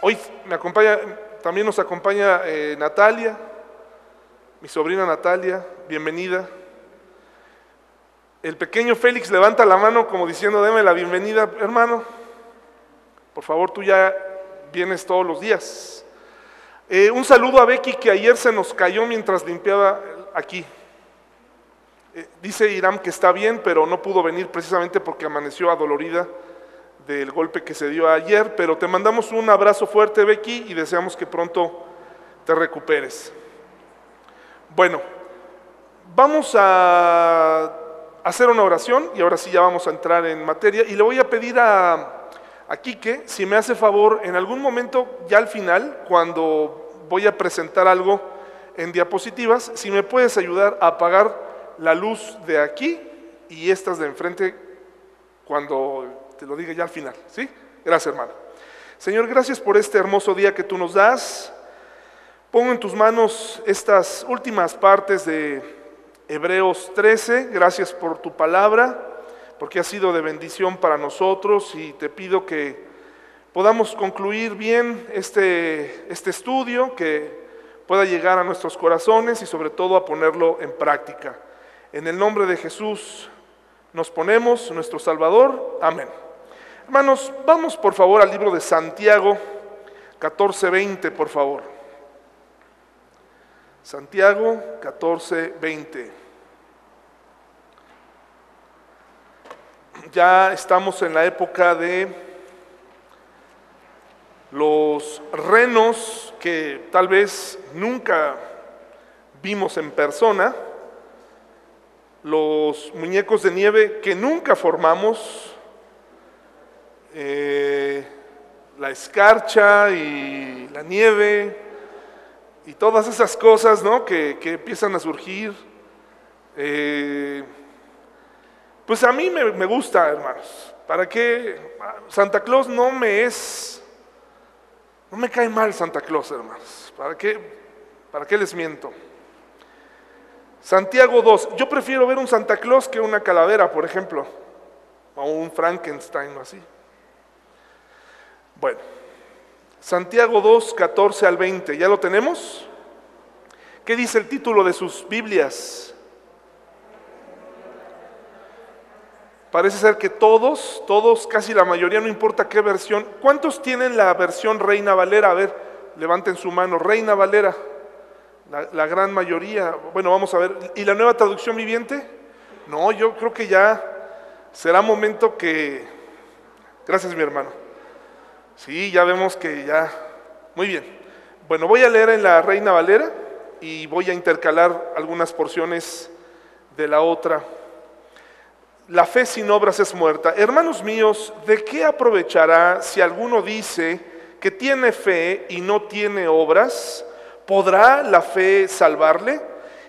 Hoy me acompaña, también nos acompaña eh, Natalia, mi sobrina Natalia, bienvenida. El pequeño Félix levanta la mano como diciendo, deme la bienvenida, hermano. Por favor, tú ya vienes todos los días. Eh, un saludo a Becky que ayer se nos cayó mientras limpiaba aquí. Eh, dice Irán que está bien, pero no pudo venir precisamente porque amaneció adolorida del golpe que se dio ayer, pero te mandamos un abrazo fuerte, Becky, y deseamos que pronto te recuperes. Bueno, vamos a hacer una oración y ahora sí ya vamos a entrar en materia y le voy a pedir a, a Quique si me hace favor en algún momento, ya al final, cuando voy a presentar algo en diapositivas, si me puedes ayudar a apagar la luz de aquí y estas de enfrente cuando te lo diga ya al final, ¿sí? Gracias, hermano. Señor, gracias por este hermoso día que tú nos das. Pongo en tus manos estas últimas partes de Hebreos 13. Gracias por tu palabra, porque ha sido de bendición para nosotros y te pido que podamos concluir bien este, este estudio, que pueda llegar a nuestros corazones y sobre todo a ponerlo en práctica. En el nombre de Jesús nos ponemos, nuestro Salvador. Amén. Hermanos, vamos por favor al libro de Santiago 14:20, por favor. Santiago 14:20. Ya estamos en la época de los renos que tal vez nunca vimos en persona, los muñecos de nieve que nunca formamos, eh, la escarcha y la nieve y todas esas cosas ¿no? que, empiezan a surgir. Eh, pues a mí me, gusta, hermanos. ¿Para qué? Santa Claus no me es, no me cae mal Santa Claus, hermanos. ¿Para qué, para qué les miento? Santiago 2. Yo prefiero ver un Santa Claus que una calavera, por ejemplo, o un Frankenstein o así. Bueno, Santiago 2, 14 al 20, ¿ya lo tenemos? ¿Qué dice el título de sus Biblias? Parece ser que todos, todos, casi la mayoría, no importa qué versión. ¿Cuántos tienen la versión Reina Valera? A ver, levanten su mano. Reina Valera, la, la gran mayoría. Bueno, vamos a ver. ¿Y la nueva traducción viviente? No, yo creo que ya será momento que... Gracias, mi hermano. Sí, ya vemos que ya... Muy bien. Bueno, voy a leer en la Reina Valera y voy a intercalar algunas porciones de la otra. La fe sin obras es muerta. Hermanos míos, ¿de qué aprovechará si alguno dice que tiene fe y no tiene obras? ¿Podrá la fe salvarle?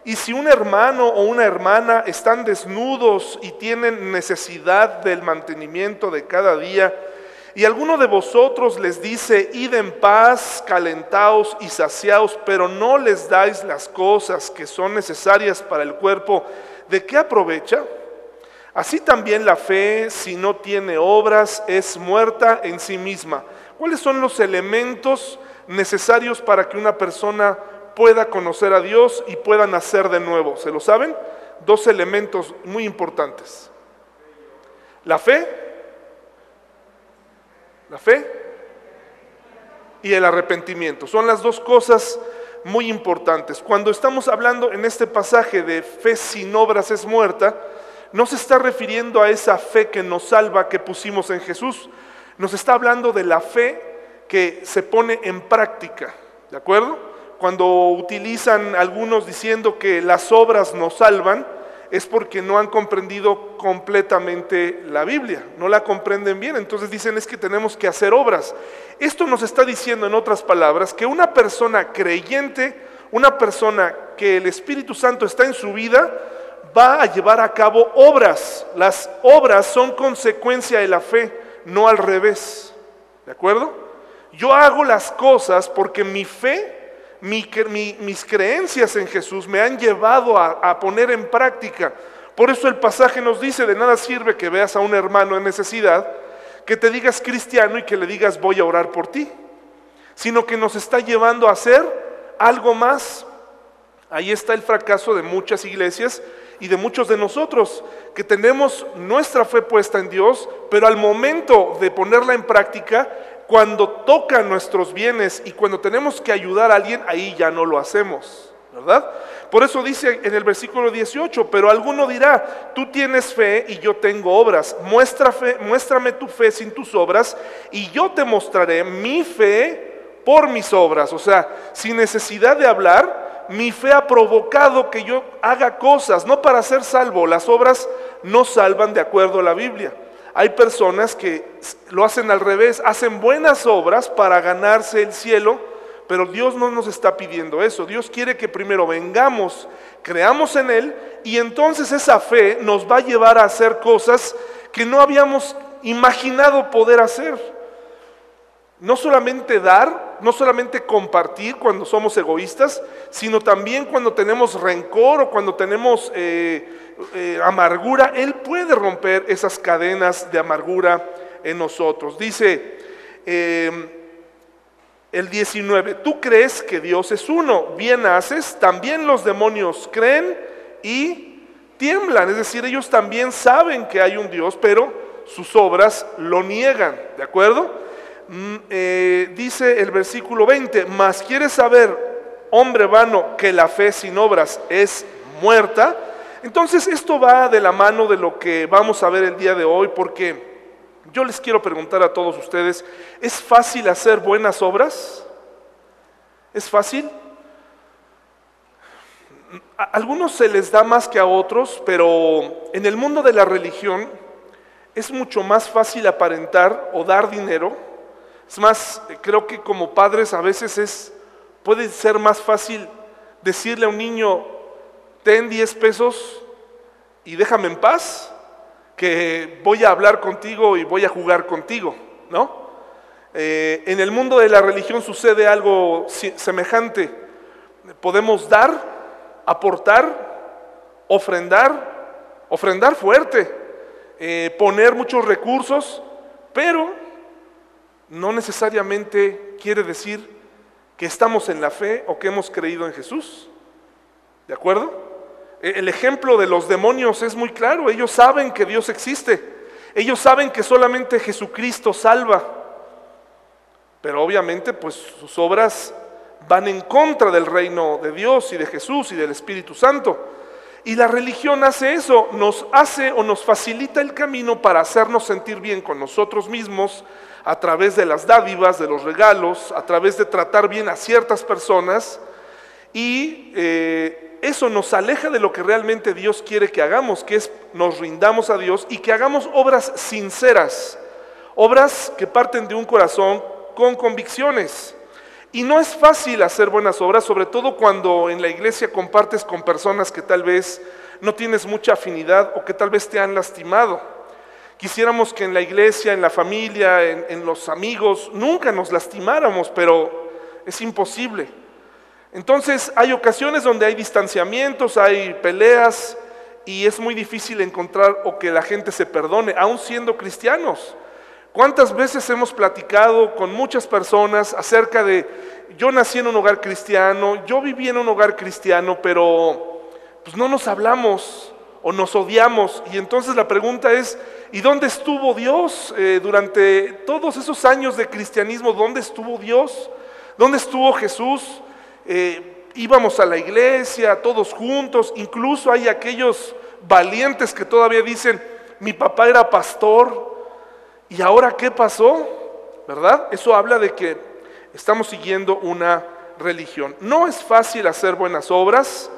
Y si un hermano o una hermana están desnudos y tienen necesidad del mantenimiento de cada día, y alguno de vosotros les dice, id en paz, calentaos y saciaos, pero no les dais las cosas que son necesarias para el cuerpo, ¿de qué aprovecha? Así también la fe, si no tiene obras, es muerta en sí misma. ¿Cuáles son los elementos necesarios para que una persona pueda conocer a Dios y pueda nacer de nuevo? ¿Se lo saben? Dos elementos muy importantes. La fe, la fe y el arrepentimiento. Son las dos cosas muy importantes. Cuando estamos hablando en este pasaje de fe sin obras es muerta, no se está refiriendo a esa fe que nos salva que pusimos en Jesús. Nos está hablando de la fe que se pone en práctica. ¿De acuerdo? Cuando utilizan algunos diciendo que las obras nos salvan, es porque no han comprendido completamente la Biblia, no la comprenden bien. Entonces dicen es que tenemos que hacer obras. Esto nos está diciendo en otras palabras que una persona creyente, una persona que el Espíritu Santo está en su vida, va a llevar a cabo obras. Las obras son consecuencia de la fe, no al revés. ¿De acuerdo? Yo hago las cosas porque mi fe mis creencias en Jesús me han llevado a, poner en práctica. Por eso el pasaje nos dice, de nada sirve que veas a un hermano en necesidad, que te digas cristiano y que le digas voy a orar por ti. sino que nos está llevando a hacer algo más. Ahí está el fracaso de muchas iglesias y de muchos de nosotros, que tenemos nuestra fe puesta en Dios, pero al momento de ponerla en práctica, cuando tocan nuestros bienes y cuando tenemos que ayudar a alguien, ahí ya no lo hacemos, ¿verdad? Por eso dice en el versículo 18, pero alguno dirá, tú tienes fe y yo tengo obras, Muestra fe, muéstrame tu fe sin tus obras y yo te mostraré mi fe por mis obras, o sea, sin necesidad de hablar, mi fe ha provocado que yo haga cosas, no para ser salvo, las obras no salvan de acuerdo a la Biblia. Hay personas que lo hacen al revés, hacen buenas obras para ganarse el cielo, pero Dios no nos está pidiendo eso. Dios quiere que primero vengamos, creamos en Él y entonces esa fe nos va a llevar a hacer cosas que no habíamos imaginado poder hacer. No solamente dar, no solamente compartir cuando somos egoístas, sino también cuando tenemos rencor o cuando tenemos eh, eh, amargura. Él puede romper esas cadenas de amargura en nosotros. Dice, eh, el 19, tú crees que Dios es uno, bien haces, también los demonios creen y tiemblan, es decir, ellos también saben que hay un Dios, pero sus obras lo niegan, ¿de acuerdo? Mm, eh, dice el versículo 20, mas quieres saber, hombre vano, que la fe sin obras es muerta. Entonces esto va de la mano de lo que vamos a ver el día de hoy, porque yo les quiero preguntar a todos ustedes, ¿es fácil hacer buenas obras? ¿Es fácil? A algunos se les da más que a otros, pero en el mundo de la religión es mucho más fácil aparentar o dar dinero. Es más, creo que como padres a veces es puede ser más fácil decirle a un niño, ten 10 pesos y déjame en paz, que voy a hablar contigo y voy a jugar contigo, ¿no? Eh, en el mundo de la religión sucede algo semejante. Podemos dar, aportar, ofrendar, ofrendar fuerte, eh, poner muchos recursos, pero no necesariamente quiere decir que estamos en la fe o que hemos creído en Jesús. ¿De acuerdo? E-, el ejemplo de los demonios es muy claro. Ellos saben que Dios existe. Ellos saben que solamente Jesucristo salva. Pero obviamente pues sus obras van en contra del reino de Dios y de Jesús y del Espíritu Santo. Y la religión hace eso, nos hace o nos facilita el camino para hacernos sentir bien con nosotros mismos a través de las dádivas, de los regalos, a través de tratar bien a ciertas personas y eh, eso nos aleja de lo que realmente Dios quiere que hagamos, que es nos rindamos a Dios y que hagamos obras sinceras, obras que parten de un corazón con convicciones. Y no es fácil hacer buenas obras, sobre todo cuando en la iglesia compartes con personas que tal vez no tienes mucha afinidad o que tal vez te han lastimado. Quisiéramos que en la iglesia, en la familia, en, en los amigos, nunca nos lastimáramos, pero es imposible. Entonces hay ocasiones donde hay distanciamientos, hay peleas y es muy difícil encontrar o que la gente se perdone, aun siendo cristianos. ¿Cuántas veces hemos platicado con muchas personas acerca de, yo nací en un hogar cristiano, yo viví en un hogar cristiano, pero pues no nos hablamos o nos odiamos? Y entonces la pregunta es, ¿y dónde estuvo Dios eh, durante todos esos años de cristianismo? ¿Dónde estuvo Dios? ¿Dónde estuvo Jesús? Eh, íbamos a la iglesia todos juntos, incluso hay aquellos valientes que todavía dicen, mi papá era pastor, ¿y ahora qué pasó? ¿Verdad? Eso habla de que estamos siguiendo una religión. No es fácil hacer buenas obras,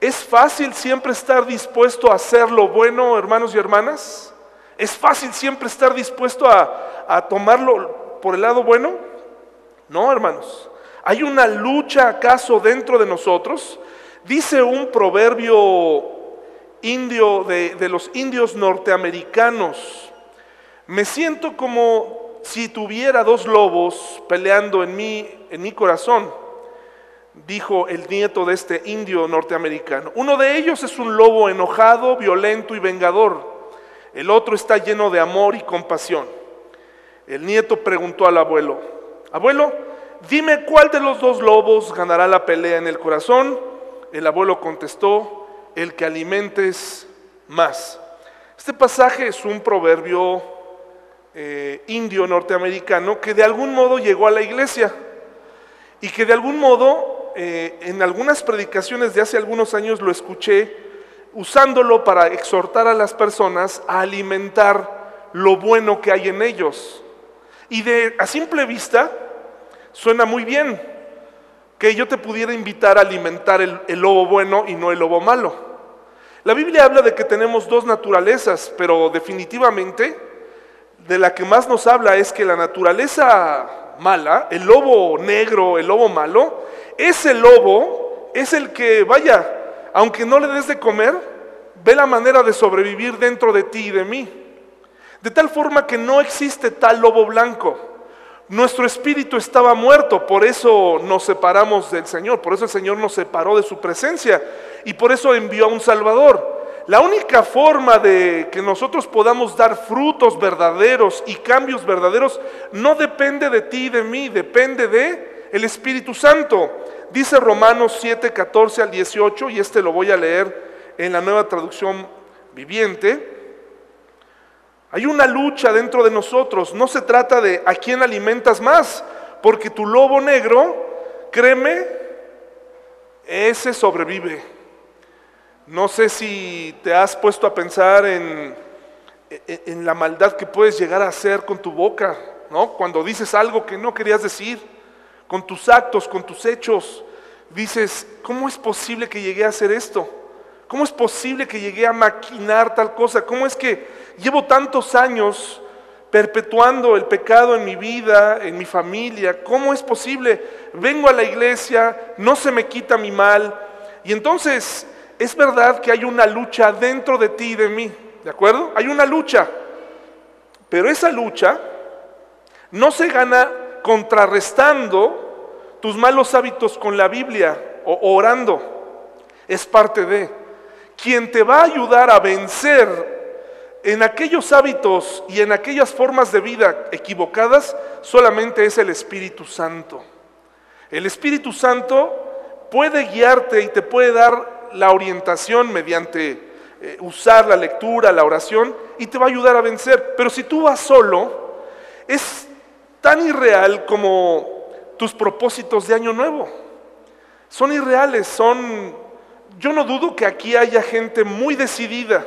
es fácil siempre estar dispuesto a hacer lo bueno, hermanos y hermanas. Es fácil siempre estar dispuesto a, a tomarlo por el lado bueno. No, hermanos. ¿Hay una lucha acaso dentro de nosotros? Dice un proverbio indio de, los indios norteamericanos, me siento como si tuviera dos lobos peleando en en mi corazón, dijo el nieto de este indio norteamericano. Uno de ellos es un lobo enojado, violento y vengador. El otro está lleno de amor y compasión. El nieto preguntó al abuelo, abuelo, dime cuál de los dos lobos ganará la pelea en el corazón. El abuelo contestó, el que alimentes más. Este pasaje es un proverbio eh, indio norteamericano que de algún modo llegó a la iglesia y que de algún modo eh, en algunas predicaciones de hace algunos años lo escuché usándolo para exhortar a las personas a alimentar lo bueno que hay en ellos. Y de a simple vista suena muy bien que yo te pudiera invitar a alimentar el, el lobo bueno y no el lobo malo. La Biblia habla de que tenemos dos naturalezas, pero definitivamente de la que más nos habla es que la naturaleza mala, el lobo negro, el lobo malo, ese lobo es el que, vaya, aunque no le des de comer, ve la manera de sobrevivir dentro de ti y de mí. De tal forma que no existe tal lobo blanco. Nuestro espíritu estaba muerto, por eso nos separamos del Señor, por eso el Señor nos separó de su presencia y por eso envió a un Salvador. La única forma de que nosotros podamos dar frutos verdaderos y cambios verdaderos no depende de ti y de mí, depende de el Espíritu Santo. Dice Romanos 7, 14 al 18, y este lo voy a leer en la nueva traducción viviente. Hay una lucha dentro de nosotros, no se trata de a quién alimentas más, porque tu lobo negro, créeme, ese sobrevive. No sé si te has puesto a pensar en, en, la maldad que puedes llegar a hacer con tu boca, ¿no? Cuando dices algo que no querías decir, con tus actos, con tus hechos, dices, ¿cómo es posible que llegué a hacer esto? ¿Cómo es posible que llegué a maquinar tal cosa? ¿Cómo es que llevo tantos años perpetuando el pecado en mi vida, en mi familia? ¿Cómo es posible? Vengo a la iglesia, no se me quita mi mal. Y entonces es verdad que hay una lucha dentro de ti y de mí, ¿de acuerdo? Hay una lucha, pero esa lucha no se gana contrarrestando tus malos hábitos con la Biblia o orando, es parte de. Quien te va a ayudar a vencer en aquellos hábitos y en aquellas formas de vida equivocadas solamente es el Espíritu Santo. El Espíritu Santo puede guiarte y te puede dar la orientación mediante eh, usar la lectura, la oración, y te va a ayudar a vencer. Pero si tú vas solo, es tan irreal como tus propósitos de año nuevo. Son irreales, son... Yo no dudo que aquí haya gente muy decidida,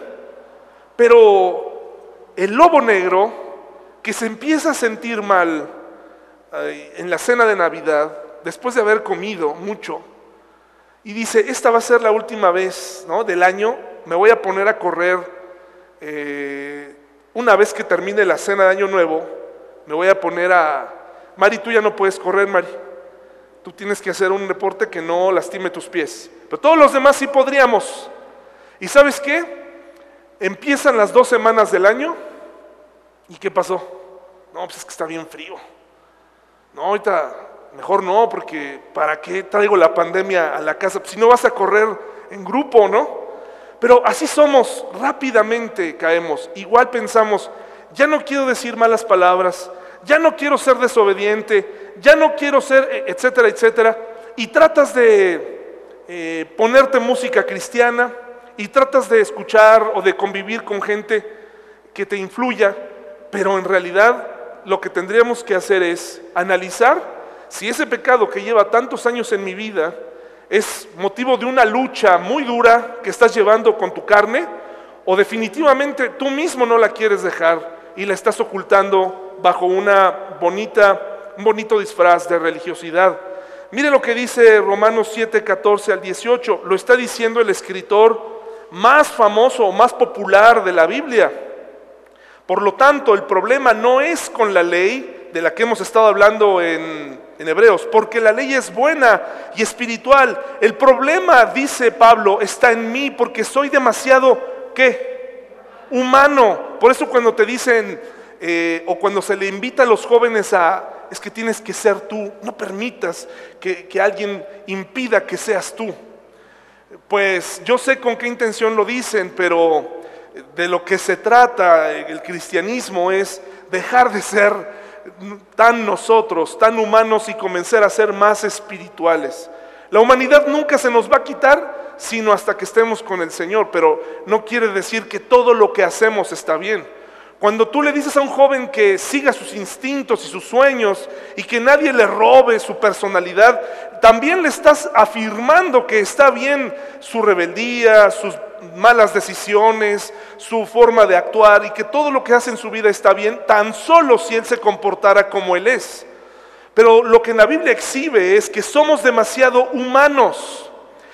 pero el lobo negro que se empieza a sentir mal en la cena de Navidad, después de haber comido mucho, y dice, esta va a ser la última vez ¿no? del año, me voy a poner a correr, eh, una vez que termine la cena de Año Nuevo, me voy a poner a... Mari, tú ya no puedes correr, Mari. Tú tienes que hacer un deporte que no lastime tus pies. Pero todos los demás sí podríamos. ¿Y sabes qué? Empiezan las dos semanas del año. ¿Y qué pasó? No, pues es que está bien frío. No, ahorita Mejor no, porque ¿para qué traigo la pandemia a la casa? Pues si no vas a correr en grupo, ¿no? Pero así somos, rápidamente caemos. Igual pensamos, ya no quiero decir malas palabras, ya no quiero ser desobediente, ya no quiero ser, e, etcétera, etcétera. Y tratas de eh, ponerte música cristiana y tratas de escuchar o de convivir con gente que te influya, pero en realidad lo que tendríamos que hacer es analizar si ese pecado que lleva tantos años en mi vida es motivo de una lucha muy dura que estás llevando con tu carne, o definitivamente tú mismo no la quieres dejar y la estás ocultando bajo una bonita, un bonito disfraz de religiosidad. Mire lo que dice Romanos 7, 14 al 18, lo está diciendo el escritor más famoso más popular de la Biblia. Por lo tanto, el problema no es con la ley de la que hemos estado hablando en en Hebreos, porque la ley es buena y espiritual. El problema, dice Pablo, está en mí porque soy demasiado, ¿qué? Humano. Por eso cuando te dicen, eh, o cuando se le invita a los jóvenes a, es que tienes que ser tú, no permitas que, que alguien impida que seas tú. Pues yo sé con qué intención lo dicen, pero de lo que se trata el cristianismo es dejar de ser tan nosotros, tan humanos y comenzar a ser más espirituales. La humanidad nunca se nos va a quitar sino hasta que estemos con el Señor, pero no quiere decir que todo lo que hacemos está bien. Cuando tú le dices a un joven que siga sus instintos y sus sueños y que nadie le robe su personalidad, también le estás afirmando que está bien su rebeldía, sus malas decisiones, su forma de actuar y que todo lo que hace en su vida está bien, tan solo si él se comportara como él es. Pero lo que en la Biblia exhibe es que somos demasiado humanos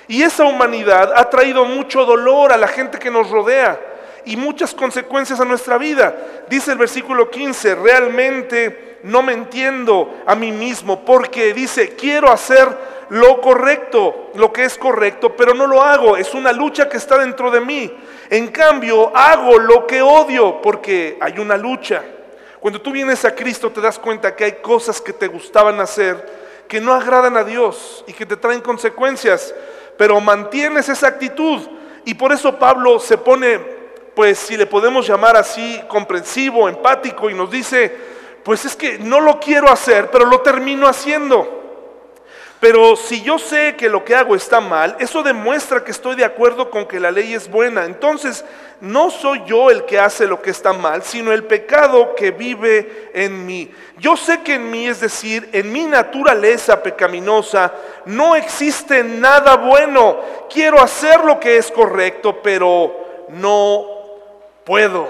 y esa humanidad ha traído mucho dolor a la gente que nos rodea y muchas consecuencias a nuestra vida. Dice el versículo 15, realmente no me entiendo a mí mismo porque dice, quiero hacer lo correcto, lo que es correcto, pero no lo hago. Es una lucha que está dentro de mí. En cambio, hago lo que odio porque hay una lucha. Cuando tú vienes a Cristo te das cuenta que hay cosas que te gustaban hacer que no agradan a Dios y que te traen consecuencias, pero mantienes esa actitud. Y por eso Pablo se pone pues si le podemos llamar así, comprensivo, empático, y nos dice, pues es que no lo quiero hacer, pero lo termino haciendo. Pero si yo sé que lo que hago está mal, eso demuestra que estoy de acuerdo con que la ley es buena. Entonces, no soy yo el que hace lo que está mal, sino el pecado que vive en mí. Yo sé que en mí, es decir, en mi naturaleza pecaminosa, no existe nada bueno. Quiero hacer lo que es correcto, pero no puedo,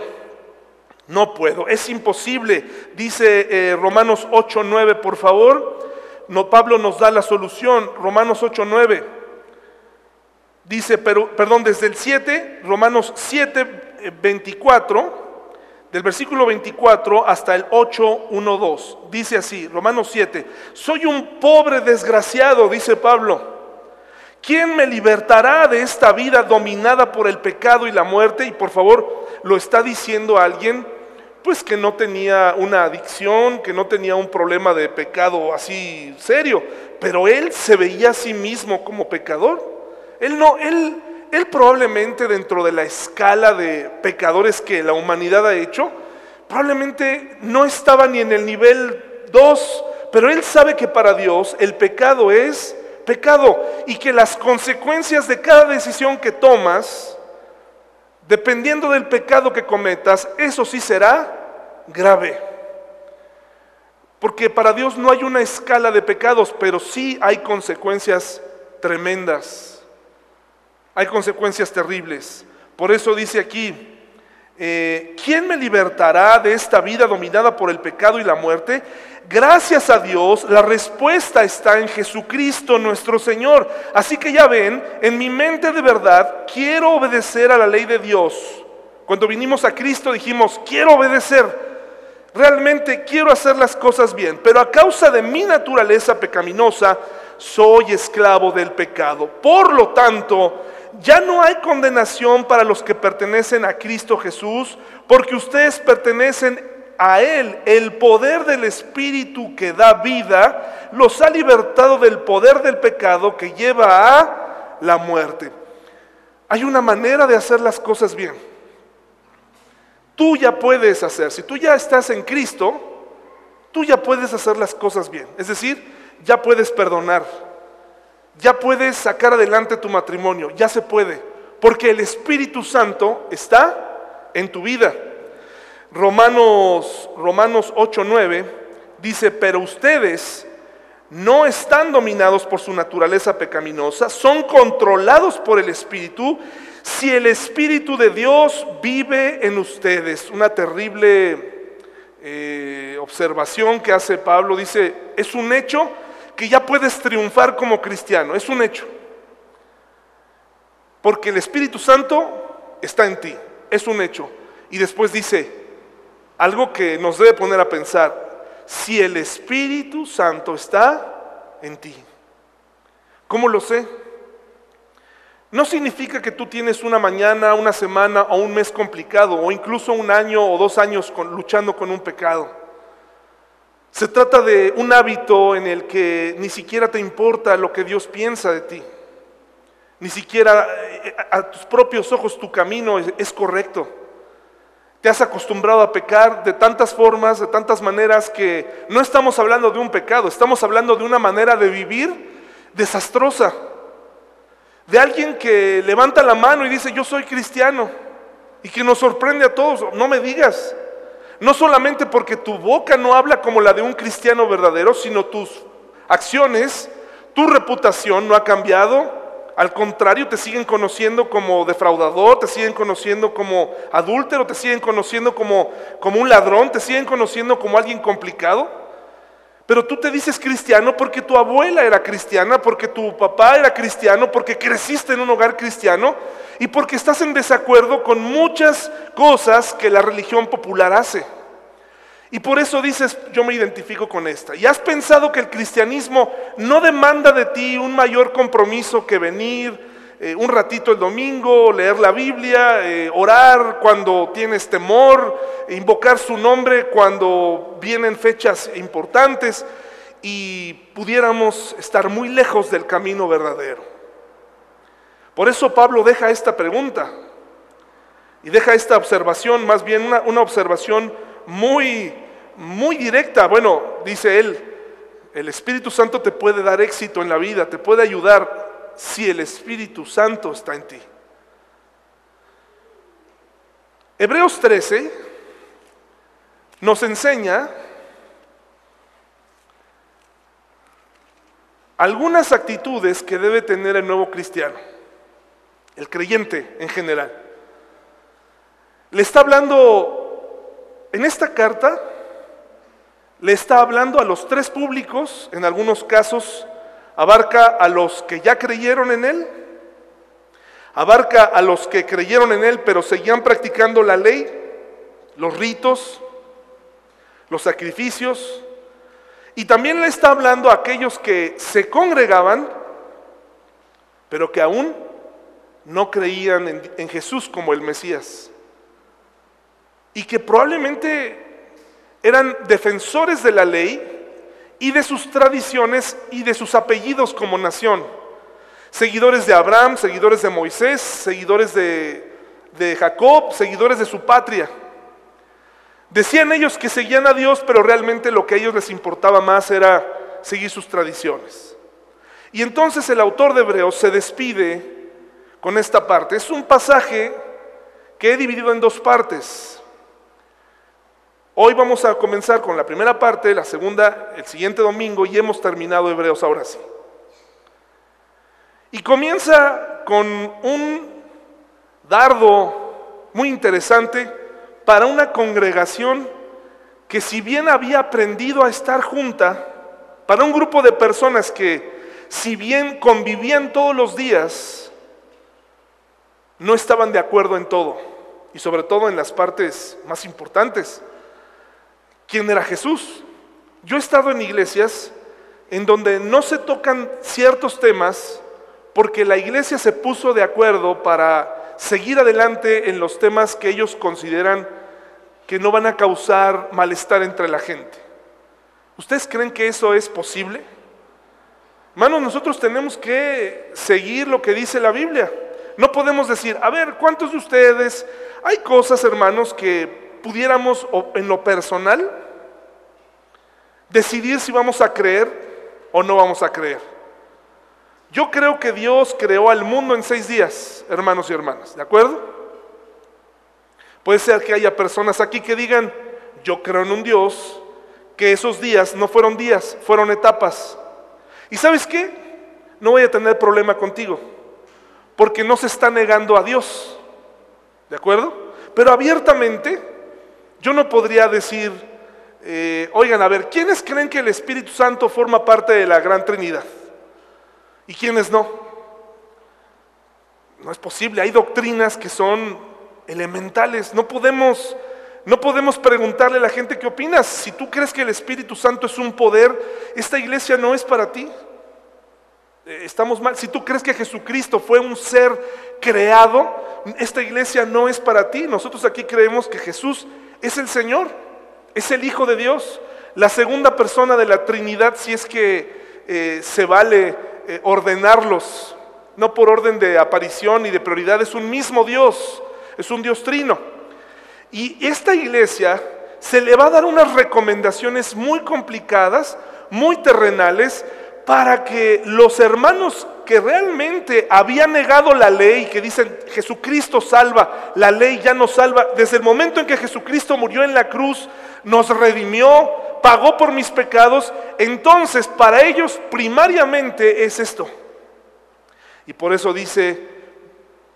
no puedo, es imposible. Dice eh, Romanos 8, 9, por favor. No, Pablo nos da la solución, Romanos 8, 9. Dice, pero, perdón, desde el 7, Romanos 7, 24, eh, del versículo 24 hasta el 8, 1, 2. Dice así, Romanos 7, soy un pobre desgraciado, dice Pablo. ¿Quién me libertará de esta vida dominada por el pecado y la muerte? Y por favor, lo está diciendo alguien, pues que no tenía una adicción, que no tenía un problema de pecado así serio, pero él se veía a sí mismo como pecador. Él no, él, él probablemente dentro de la escala de pecadores que la humanidad ha hecho, probablemente no estaba ni en el nivel 2, pero él sabe que para Dios el pecado es pecado y que las consecuencias de cada decisión que tomas, dependiendo del pecado que cometas, eso sí será grave. Porque para Dios no hay una escala de pecados, pero sí hay consecuencias tremendas. Hay consecuencias terribles. Por eso dice aquí, eh, ¿quién me libertará de esta vida dominada por el pecado y la muerte? Gracias a Dios, la respuesta está en Jesucristo nuestro Señor. Así que ya ven, en mi mente de verdad quiero obedecer a la ley de Dios. Cuando vinimos a Cristo dijimos, quiero obedecer. Realmente quiero hacer las cosas bien, pero a causa de mi naturaleza pecaminosa, soy esclavo del pecado. Por lo tanto, ya no hay condenación para los que pertenecen a Cristo Jesús, porque ustedes pertenecen a Él, el poder del Espíritu que da vida, los ha libertado del poder del pecado que lleva a la muerte. Hay una manera de hacer las cosas bien. Tú ya puedes hacer, si tú ya estás en Cristo, tú ya puedes hacer las cosas bien. Es decir, ya puedes perdonar, ya puedes sacar adelante tu matrimonio, ya se puede, porque el Espíritu Santo está en tu vida. Romanos, Romanos 8, 9 dice, pero ustedes no están dominados por su naturaleza pecaminosa, son controlados por el Espíritu, si el Espíritu de Dios vive en ustedes. Una terrible eh, observación que hace Pablo, dice, es un hecho que ya puedes triunfar como cristiano, es un hecho. Porque el Espíritu Santo está en ti, es un hecho. Y después dice, algo que nos debe poner a pensar, si el Espíritu Santo está en ti. ¿Cómo lo sé? No significa que tú tienes una mañana, una semana o un mes complicado o incluso un año o dos años luchando con un pecado. Se trata de un hábito en el que ni siquiera te importa lo que Dios piensa de ti. Ni siquiera eh, a tus propios ojos tu camino es correcto. Te has acostumbrado a pecar de tantas formas, de tantas maneras que no estamos hablando de un pecado, estamos hablando de una manera de vivir desastrosa. De alguien que levanta la mano y dice, yo soy cristiano. Y que nos sorprende a todos. No me digas. No solamente porque tu boca no habla como la de un cristiano verdadero, sino tus acciones, tu reputación no ha cambiado. Al contrario, te siguen conociendo como defraudador, te siguen conociendo como adúltero, te siguen conociendo como, como un ladrón, te siguen conociendo como alguien complicado. Pero tú te dices cristiano porque tu abuela era cristiana, porque tu papá era cristiano, porque creciste en un hogar cristiano y porque estás en desacuerdo con muchas cosas que la religión popular hace. Y por eso dices, yo me identifico con esta. ¿Y has pensado que el cristianismo no demanda de ti un mayor compromiso que venir eh, un ratito el domingo, leer la Biblia, eh, orar cuando tienes temor, invocar su nombre cuando vienen fechas importantes y pudiéramos estar muy lejos del camino verdadero? Por eso Pablo deja esta pregunta y deja esta observación, más bien una, una observación muy muy directa. Bueno, dice él, el Espíritu Santo te puede dar éxito en la vida, te puede ayudar si el Espíritu Santo está en ti. Hebreos 13 nos enseña algunas actitudes que debe tener el nuevo cristiano, el creyente en general. Le está hablando en esta carta le está hablando a los tres públicos, en algunos casos abarca a los que ya creyeron en Él, abarca a los que creyeron en Él pero seguían practicando la ley, los ritos, los sacrificios, y también le está hablando a aquellos que se congregaban, pero que aún no creían en, Jesús como el Mesías, y que probablemente eran defensores de la ley y de sus tradiciones y de sus apellidos como nación. Seguidores de Abraham, seguidores de Moisés, seguidores de, Jacob, seguidores de su patria. Decían ellos que seguían a Dios, pero realmente lo que a ellos les importaba más era seguir sus tradiciones. Y entonces el autor de Hebreos se despide con esta parte. Es un pasaje que he dividido en dos partes. Hoy vamos a comenzar con la primera parte, la segunda el siguiente domingo y hemos terminado Hebreos ahora sí. Y comienza con un dardo muy interesante para una congregación que si bien había aprendido a estar junta, para un grupo de personas que si bien convivían todos los días, no estaban de acuerdo en todo, y sobre todo en las partes más importantes quién era Jesús. Yo he estado en iglesias en donde no se tocan ciertos temas porque la iglesia se puso de acuerdo para seguir adelante en los temas que ellos consideran que no van a causar malestar entre la gente. ¿Ustedes creen que eso es posible? Hermanos, nosotros tenemos que seguir lo que dice la Biblia. No podemos decir, a ver, ¿cuántos de ustedes hay cosas, hermanos, que pudiéramos en lo personal decidir si vamos a creer o no vamos a creer. Yo creo que Dios creó al mundo en seis días, hermanos y hermanas, ¿de acuerdo? Puede ser que haya personas aquí que digan, yo creo en un Dios, que esos días no fueron días, fueron etapas. ¿Y sabes qué? No voy a tener problema contigo, porque no se está negando a Dios, ¿de acuerdo? Pero abiertamente yo no podría decir, eh, oigan, a ver, ¿quiénes creen que el Espíritu Santo forma parte de la Gran Trinidad? ¿Y quiénes no? No es posible, hay doctrinas que son elementales, no podemos... No podemos preguntarle a la gente qué opinas. Si tú crees que el Espíritu Santo es un poder, esta iglesia no es para ti. Eh, estamos mal. Si tú crees que Jesucristo fue un ser creado, esta iglesia no es para ti. Nosotros aquí creemos que Jesús es el Señor. Es el Hijo de Dios, la segunda persona de la Trinidad, si es que eh, se vale eh, ordenarlos, no por orden de aparición y de prioridad, es un mismo Dios, es un Dios trino. Y esta iglesia se le va a dar unas recomendaciones muy complicadas, muy terrenales, para que los hermanos que realmente habían negado la ley, que dicen Jesucristo salva, la ley ya no salva, desde el momento en que Jesucristo murió en la cruz, nos redimió, pagó por mis pecados, entonces para ellos primariamente es esto. Y por eso dice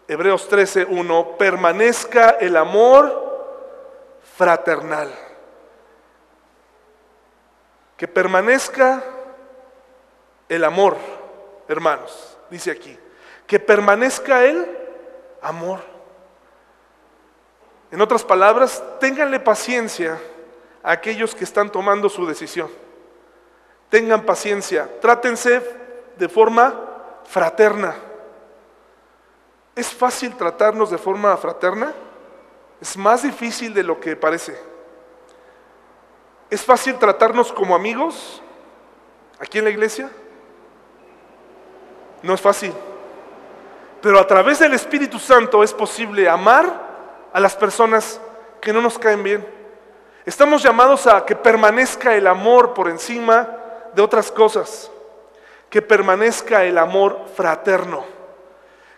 Hebreos 13:1, permanezca el amor fraternal. Que permanezca el amor, hermanos, dice aquí, que permanezca el amor. En otras palabras, ténganle paciencia a aquellos que están tomando su decisión. Tengan paciencia, trátense de forma fraterna. ¿Es fácil tratarnos de forma fraterna? Es más difícil de lo que parece. ¿Es fácil tratarnos como amigos aquí en la iglesia? No es fácil. Pero a través del Espíritu Santo es posible amar a las personas que no nos caen bien. Estamos llamados a que permanezca el amor por encima de otras cosas. Que permanezca el amor fraterno.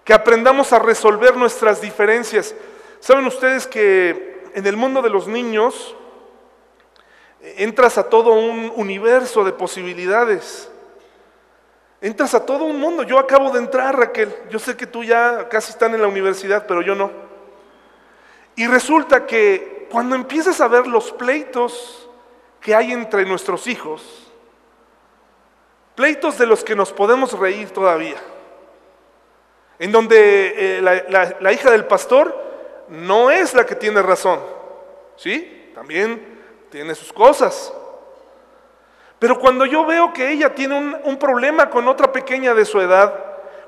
Que aprendamos a resolver nuestras diferencias. Saben ustedes que en el mundo de los niños entras a todo un universo de posibilidades. Entras a todo un mundo. Yo acabo de entrar, Raquel. Yo sé que tú ya casi estás en la universidad, pero yo no. Y resulta que cuando empiezas a ver los pleitos que hay entre nuestros hijos, pleitos de los que nos podemos reír todavía, en donde eh, la, la hija del pastor no es la que tiene razón, ¿sí? También tiene sus cosas. Pero cuando yo veo que ella tiene un, problema con otra pequeña de su edad,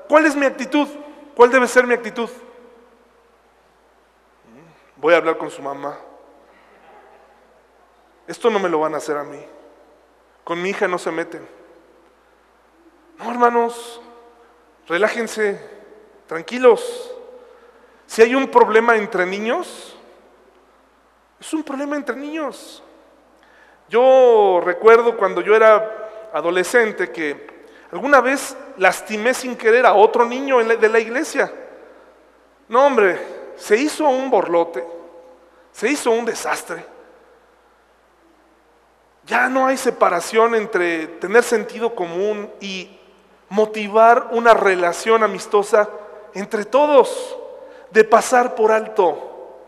¿cuál es mi actitud? ¿Cuál debe ser mi actitud? Voy a hablar con su mamá. Esto no me lo van a hacer a mí. Con mi hija no se meten. No, hermanos, relájense, tranquilos. Si hay un problema entre niños, es un problema entre niños. Yo recuerdo cuando yo era adolescente que alguna vez lastimé sin querer a otro niño de la iglesia. No, hombre, se hizo un borlote, se hizo un desastre. Ya no hay separación entre tener sentido común y motivar una relación amistosa entre todos, de pasar por alto.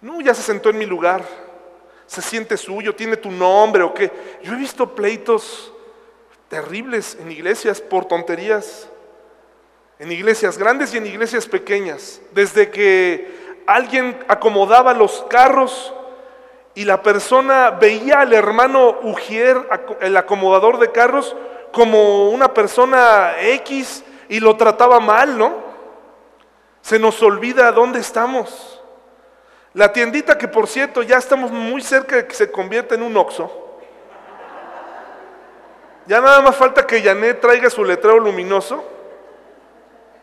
No, ya se sentó en mi lugar se siente suyo, tiene tu nombre o qué. Yo he visto pleitos terribles en iglesias por tonterías, en iglesias grandes y en iglesias pequeñas. Desde que alguien acomodaba los carros y la persona veía al hermano Ujier, el acomodador de carros, como una persona X y lo trataba mal, ¿no? Se nos olvida dónde estamos. La tiendita que por cierto ya estamos muy cerca de que se convierta en un oxo. Ya nada más falta que Janet traiga su letrero luminoso.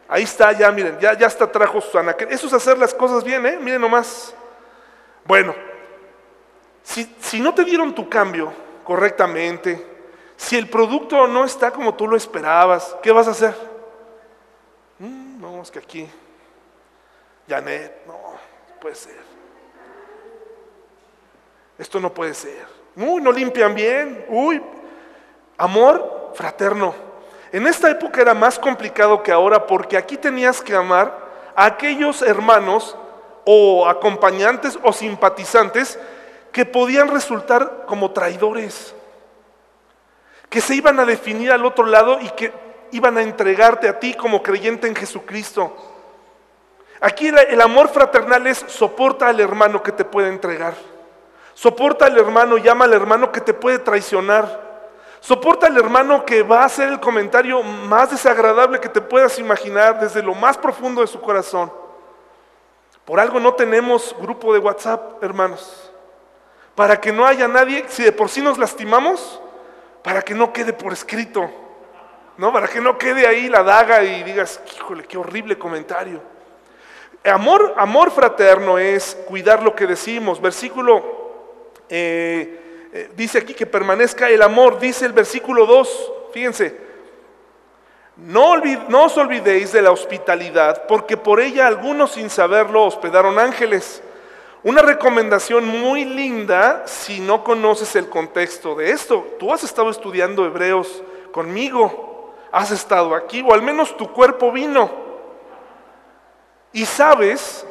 Ahí está, ya miren, ya, ya está trajo Susana. Eso es hacer las cosas bien, ¿eh? Miren nomás. Bueno, si, si no te dieron tu cambio correctamente, si el producto no está como tú lo esperabas, ¿qué vas a hacer? Mm, no, es que aquí, Janet, no, puede ser. Esto no puede ser. Uy, no limpian bien. Uy, amor fraterno. En esta época era más complicado que ahora porque aquí tenías que amar a aquellos hermanos o acompañantes o simpatizantes que podían resultar como traidores, que se iban a definir al otro lado y que iban a entregarte a ti como creyente en Jesucristo. Aquí el amor fraternal es soporta al hermano que te puede entregar. Soporta al hermano, llama al hermano que te puede traicionar. Soporta al hermano que va a hacer el comentario más desagradable que te puedas imaginar desde lo más profundo de su corazón. Por algo no tenemos grupo de WhatsApp, hermanos. Para que no haya nadie, si de por sí nos lastimamos, para que no quede por escrito. ¿No? Para que no quede ahí la daga y digas, híjole, qué horrible comentario. Amor, amor fraterno es cuidar lo que decimos. Versículo eh, eh, dice aquí que permanezca el amor. Dice el versículo 2, fíjense, no, no os olvidéis de la hospitalidad, porque por ella algunos sin saberlo hospedaron ángeles. Una recomendación muy linda si no conoces el contexto de esto. Tú has estado estudiando hebreos conmigo, has estado aquí, o al menos tu cuerpo vino. Y sabes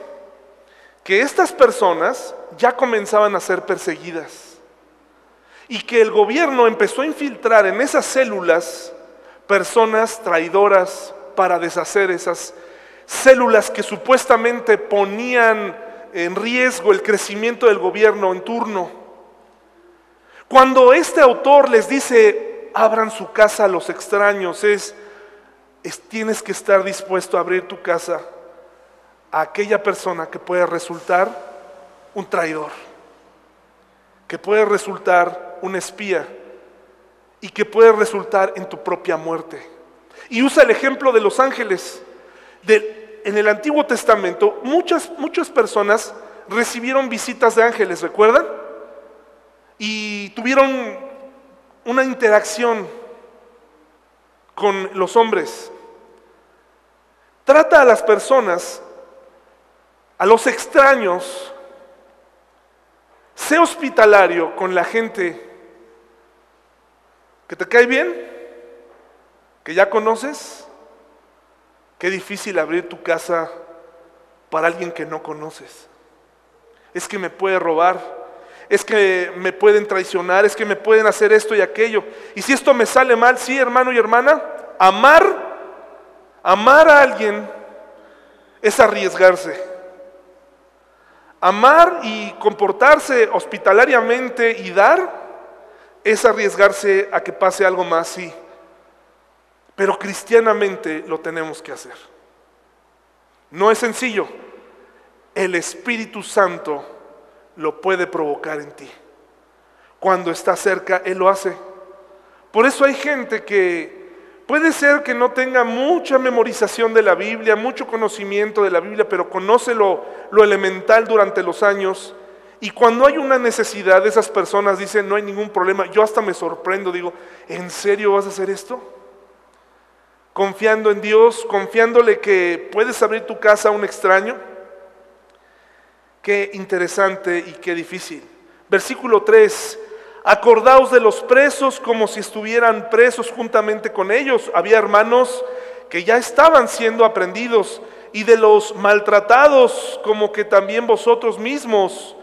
que estas personas ya comenzaban a ser perseguidas y que el gobierno empezó a infiltrar en esas células personas traidoras para deshacer esas células que supuestamente ponían en riesgo el crecimiento del gobierno en turno. Cuando este autor les dice, abran su casa a los extraños, es, es tienes que estar dispuesto a abrir tu casa a aquella persona que puede resultar un traidor, que puede resultar un espía y que puede resultar en tu propia muerte. Y usa el ejemplo de los ángeles. en el Antiguo Testamento muchas, muchas personas recibieron visitas de ángeles, ¿recuerdan? Y tuvieron una interacción con los hombres. Trata a las personas a los extraños, sé hospitalario con la gente que te cae bien, que ya conoces. Qué difícil abrir tu casa para alguien que no conoces. Es que me puede robar, es que me pueden traicionar, es que me pueden hacer esto y aquello. Y si esto me sale mal, sí, hermano y hermana, amar, amar a alguien es arriesgarse. Amar y comportarse hospitalariamente y dar es arriesgarse a que pase algo más, sí. Pero cristianamente lo tenemos que hacer. No es sencillo. El Espíritu Santo lo puede provocar en ti. Cuando está cerca, Él lo hace. Por eso hay gente que Puede ser que no tenga mucha memorización de la Biblia, mucho conocimiento de la Biblia, pero conoce lo, elemental durante los años. Y cuando hay una necesidad, esas personas dicen, no hay ningún problema. Yo hasta me sorprendo, digo, ¿en serio vas a hacer esto? Confiando en Dios, confiándole que puedes abrir tu casa a un extraño. Qué interesante y qué difícil. Versículo 3, Acordaos de los presos como si estuvieran presos juntamente con ellos. Había hermanos que ya estaban siendo aprendidos y de los maltratados como que también vosotros mismos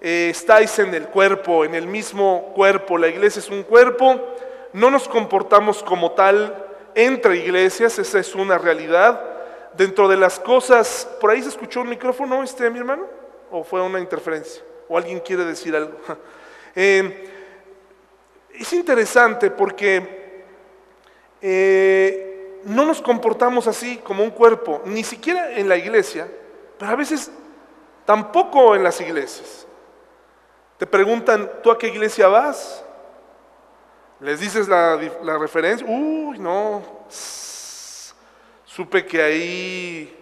eh, estáis en el cuerpo, en el mismo cuerpo. La iglesia es un cuerpo, no nos comportamos como tal entre iglesias, esa es una realidad. Dentro de las cosas, por ahí se escuchó un micrófono, este mi hermano, o fue una interferencia, o alguien quiere decir algo. Eh, es interesante porque eh, no nos comportamos así como un cuerpo, ni siquiera en la iglesia, pero a veces tampoco en las iglesias. Te preguntan, ¿tú a qué iglesia vas? Les dices la, referencia, uy, no, supe que ahí...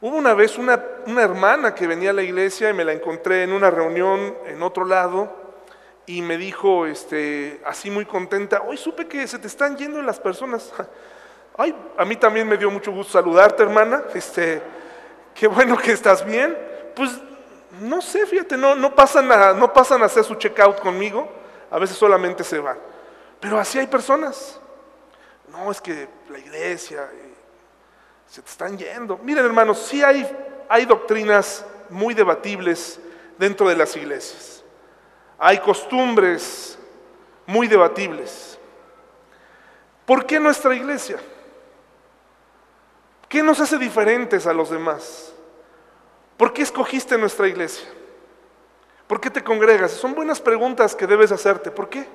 Hubo una vez una, una hermana que venía a la iglesia y me la encontré en una reunión en otro lado y me dijo, este, así muy contenta, hoy supe que se te están yendo las personas. Ay, a mí también me dio mucho gusto saludarte, hermana. Este, qué bueno que estás bien. Pues no sé, fíjate, no, no, pasan a, no pasan a hacer su checkout conmigo, a veces solamente se van. Pero así hay personas. No, es que la iglesia eh, se te están yendo. Miren, hermanos, sí hay, hay doctrinas muy debatibles dentro de las iglesias. Hay costumbres muy debatibles. ¿Por qué nuestra iglesia? ¿Qué nos hace diferentes a los demás? ¿Por qué escogiste nuestra iglesia? ¿Por qué te congregas? Son buenas preguntas que debes hacerte. ¿Por qué?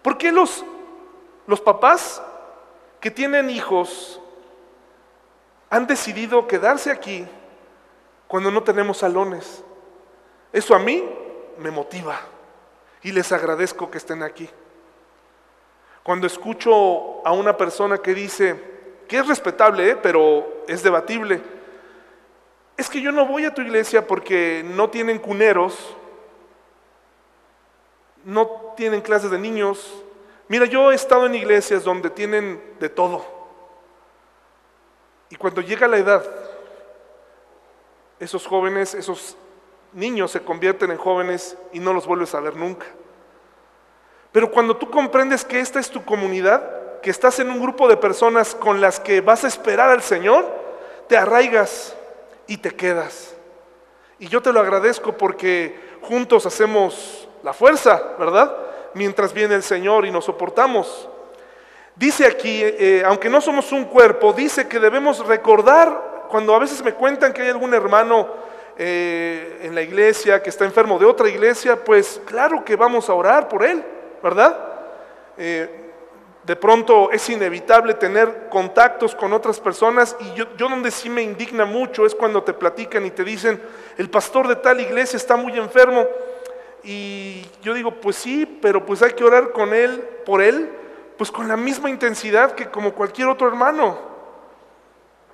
¿Por qué los, los papás que tienen hijos han decidido quedarse aquí cuando no tenemos salones? Eso a mí me motiva y les agradezco que estén aquí. Cuando escucho a una persona que dice, que es respetable, ¿eh? pero es debatible, es que yo no voy a tu iglesia porque no tienen cuneros, no tienen clases de niños. Mira, yo he estado en iglesias donde tienen de todo. Y cuando llega la edad, esos jóvenes, esos niños se convierten en jóvenes y no los vuelves a ver nunca. Pero cuando tú comprendes que esta es tu comunidad, que estás en un grupo de personas con las que vas a esperar al Señor, te arraigas y te quedas. Y yo te lo agradezco porque juntos hacemos la fuerza, ¿verdad? Mientras viene el Señor y nos soportamos. Dice aquí, eh, aunque no somos un cuerpo, dice que debemos recordar, cuando a veces me cuentan que hay algún hermano eh, en la iglesia que está enfermo de otra iglesia, pues claro que vamos a orar por él, ¿verdad? Eh, de pronto es inevitable tener contactos con otras personas y yo, yo, donde sí me indigna mucho es cuando te platican y te dicen, el pastor de tal iglesia está muy enfermo y yo digo, pues sí, pero pues hay que orar con él, por él, pues con la misma intensidad que como cualquier otro hermano.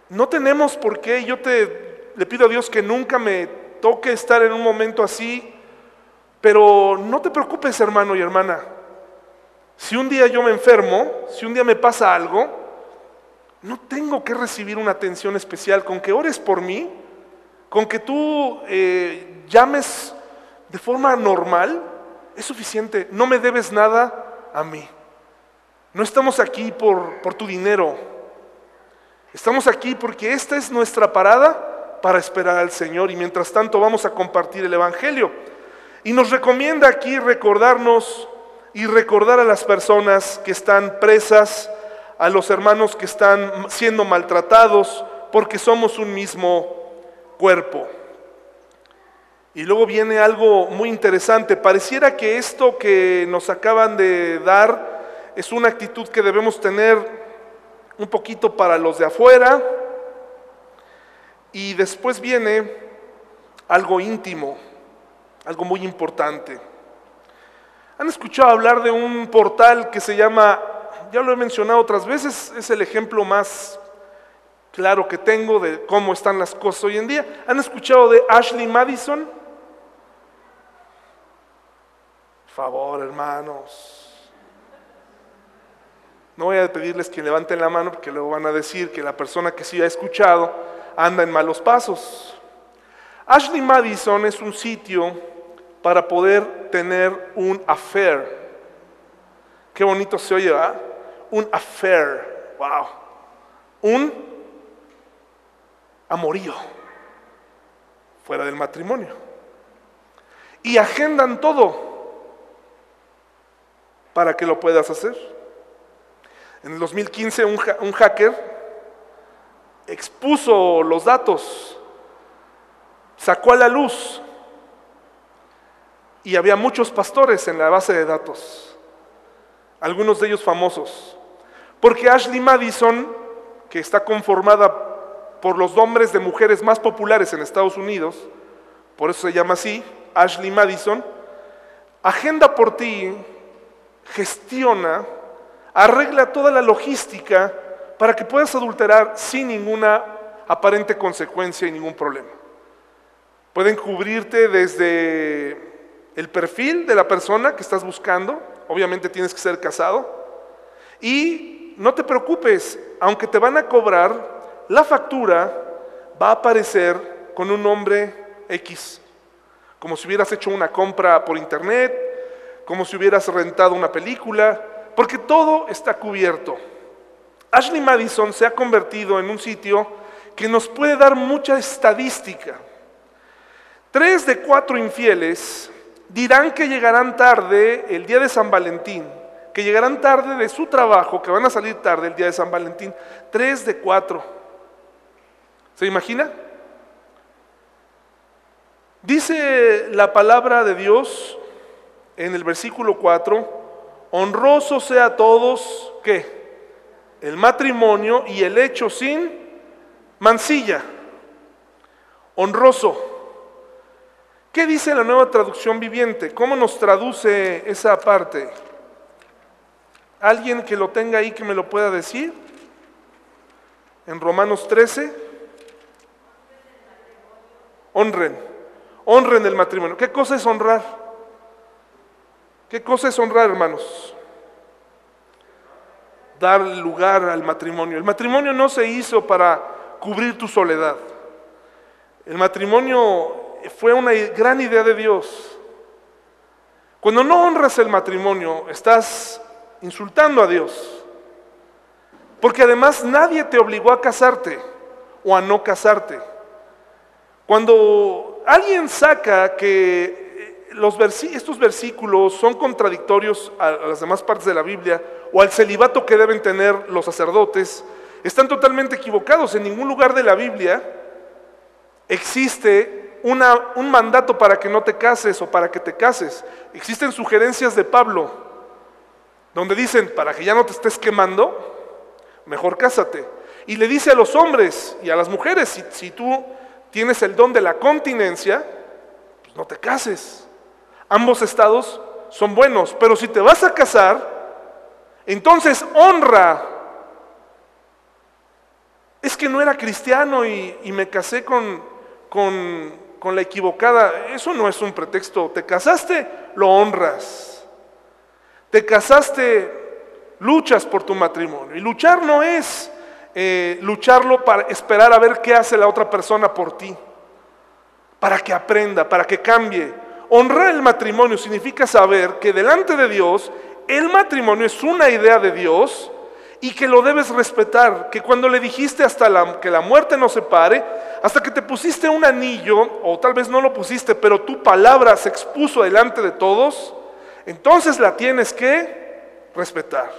No tenemos por qué, yo te le pido a Dios que nunca me toque estar en un momento así, pero no te preocupes hermano y hermana. Si un día yo me enfermo, si un día me pasa algo, no tengo que recibir una atención especial. Con que ores por mí, con que tú eh, llames de forma normal, es suficiente. No me debes nada a mí. No estamos aquí por, por tu dinero. Estamos aquí porque esta es nuestra parada para esperar al Señor y mientras tanto vamos a compartir el Evangelio. Y nos recomienda aquí recordarnos y recordar a las personas que están presas, a los hermanos que están siendo maltratados, porque somos un mismo cuerpo. Y luego viene algo muy interesante. Pareciera que esto que nos acaban de dar es una actitud que debemos tener un poquito para los de afuera. Y después viene algo íntimo, algo muy importante. ¿Han escuchado hablar de un portal que se llama, ya lo he mencionado otras veces, es el ejemplo más claro que tengo de cómo están las cosas hoy en día? ¿Han escuchado de Ashley Madison? Favor, hermanos. No voy a pedirles que levanten la mano porque luego van a decir que la persona que sí ha escuchado anda en malos pasos. Ashley Madison es un sitio para poder tener un affair. Qué bonito se oye, ¿verdad? Un affair, wow. Un amorío fuera del matrimonio. Y agendan todo para que lo puedas hacer. En el 2015 un, un hacker expuso los datos, sacó a la luz y había muchos pastores en la base de datos, algunos de ellos famosos, porque Ashley Madison, que está conformada por los nombres de mujeres más populares en Estados Unidos, por eso se llama así, Ashley Madison, agenda por ti, gestiona, arregla toda la logística para que puedas adulterar sin ninguna aparente consecuencia y ningún problema. Pueden cubrirte desde el perfil de la persona que estás buscando, obviamente tienes que ser casado, y no te preocupes, aunque te van a cobrar, la factura va a aparecer con un nombre X, como si hubieras hecho una compra por internet, como si hubieras rentado una película, porque todo está cubierto. Ashley Madison se ha convertido en un sitio que nos puede dar mucha estadística. Tres de cuatro infieles dirán que llegarán tarde el día de San Valentín, que llegarán tarde de su trabajo, que van a salir tarde el día de San Valentín. Tres de cuatro. ¿Se imagina? Dice la palabra de Dios en el versículo 4, honroso sea a todos que el matrimonio y el hecho sin mancilla. Honroso. ¿Qué dice la nueva traducción viviente? ¿Cómo nos traduce esa parte? ¿Alguien que lo tenga ahí que me lo pueda decir? En Romanos 13. Honren, honren el matrimonio. ¿Qué cosa es honrar? ¿Qué cosa es honrar, hermanos? Dar lugar al matrimonio. El matrimonio no se hizo para cubrir tu soledad. El matrimonio fue una gran idea de Dios. Cuando no honras el matrimonio, estás insultando a Dios. Porque además nadie te obligó a casarte o a no casarte. Cuando alguien saca que eh, los estos versículos son contradictorios a, a las demás partes de la Biblia o al celibato que deben tener los sacerdotes, están totalmente equivocados. En ningún lugar de la Biblia existe una, un mandato para que no te cases o para que te cases. Existen sugerencias de Pablo, donde dicen, para que ya no te estés quemando, mejor cásate. Y le dice a los hombres y a las mujeres, si, si tú tienes el don de la continencia, pues no te cases. Ambos estados son buenos, pero si te vas a casar, entonces honra. Es que no era cristiano y, me casé con, con, con la equivocada. Eso no es un pretexto. Te casaste, lo honras. Te casaste, luchas por tu matrimonio. Y luchar no es eh, lucharlo para esperar a ver qué hace la otra persona por ti, para que aprenda, para que cambie. Honrar el matrimonio significa saber que delante de Dios el matrimonio es una idea de Dios y que lo debes respetar, que cuando le dijiste hasta que la muerte nos separe, hasta que te pusiste un anillo, o tal vez no lo pusiste, pero tu palabra se expuso delante de todos, entonces la tienes que respetar.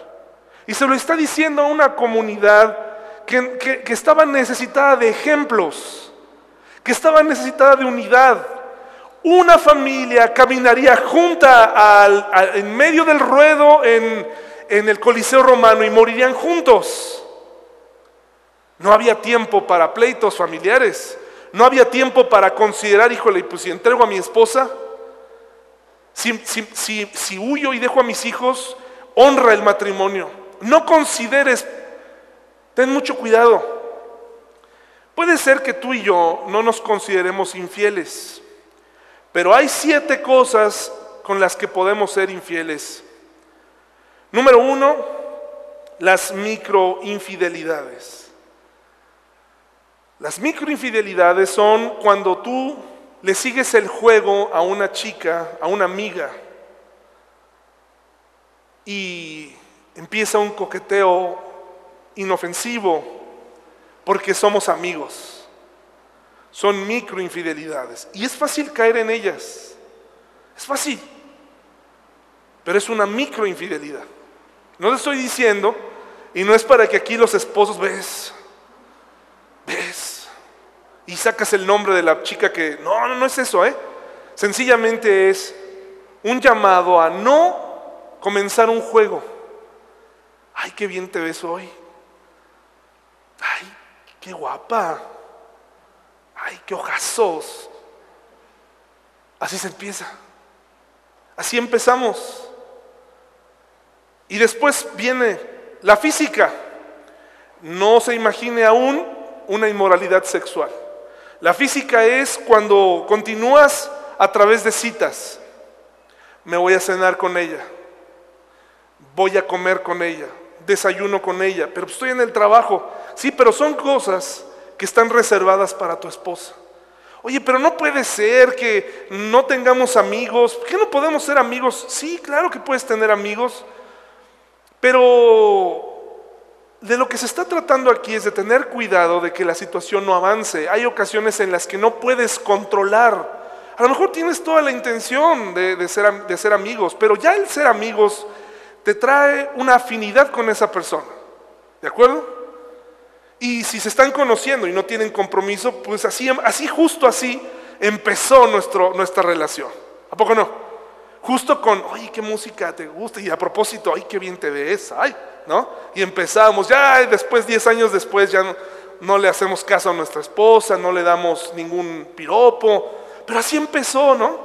Y se lo está diciendo a una comunidad que, estaba necesitada de ejemplos, que estaba necesitada de unidad. Una familia caminaría junta en medio del ruedo en, el Coliseo romano y morirían juntos. No había tiempo para pleitos familiares. No había tiempo para considerar, híjole, pues si entrego a mi esposa, si, huyo y dejo a mis hijos, honra el matrimonio. No consideres Ten mucho cuidado. Puede ser que tú y yo no nos consideremos infieles, pero hay siete cosas con las que podemos ser infieles. Número uno, las microinfidelidades. Las microinfidelidades son cuando tú le sigues el juego a una chica, a una amiga, y empieza un coqueteo inofensivo porque somos amigos. Son microinfidelidades. Y es fácil caer en ellas. Es fácil. Pero es una microinfidelidad. No le estoy diciendo, y no es para que aquí los esposos ves, ves, y sacas el nombre de la chica que... No, no, no es eso, ¿eh? Sencillamente es un llamado a no comenzar un juego. Ay, qué bien te ves hoy. Ay, qué guapa. Ay, qué ojazos. Así se empieza. Así empezamos. Y después viene la física. No se imagine aún una inmoralidad sexual. La física es cuando continúas a través de citas. Me voy a cenar con ella. Voy a comer con ella desayuno con ella, pero estoy en el trabajo. Sí, pero son cosas que están reservadas para tu esposa. Oye, pero no puede ser que no tengamos amigos. ¿Por qué no podemos ser amigos? Sí, claro que puedes tener amigos, pero de lo que se está tratando aquí es de tener cuidado de que la situación no avance. Hay ocasiones en las que no puedes controlar. A lo mejor tienes toda la intención de, ser, de ser amigos, pero ya el ser amigos te trae una afinidad con esa persona. ¿De acuerdo? Y si se están conociendo y no tienen compromiso, pues así, así justo así empezó nuestro, nuestra relación. ¿A poco no? Justo con, oye, qué música te gusta, y a propósito, ay, qué bien te ves, ay, ¿no? Y empezamos, ya después, 10 años después, ya no le hacemos caso a nuestra esposa, no le damos ningún piropo, pero así empezó, ¿no?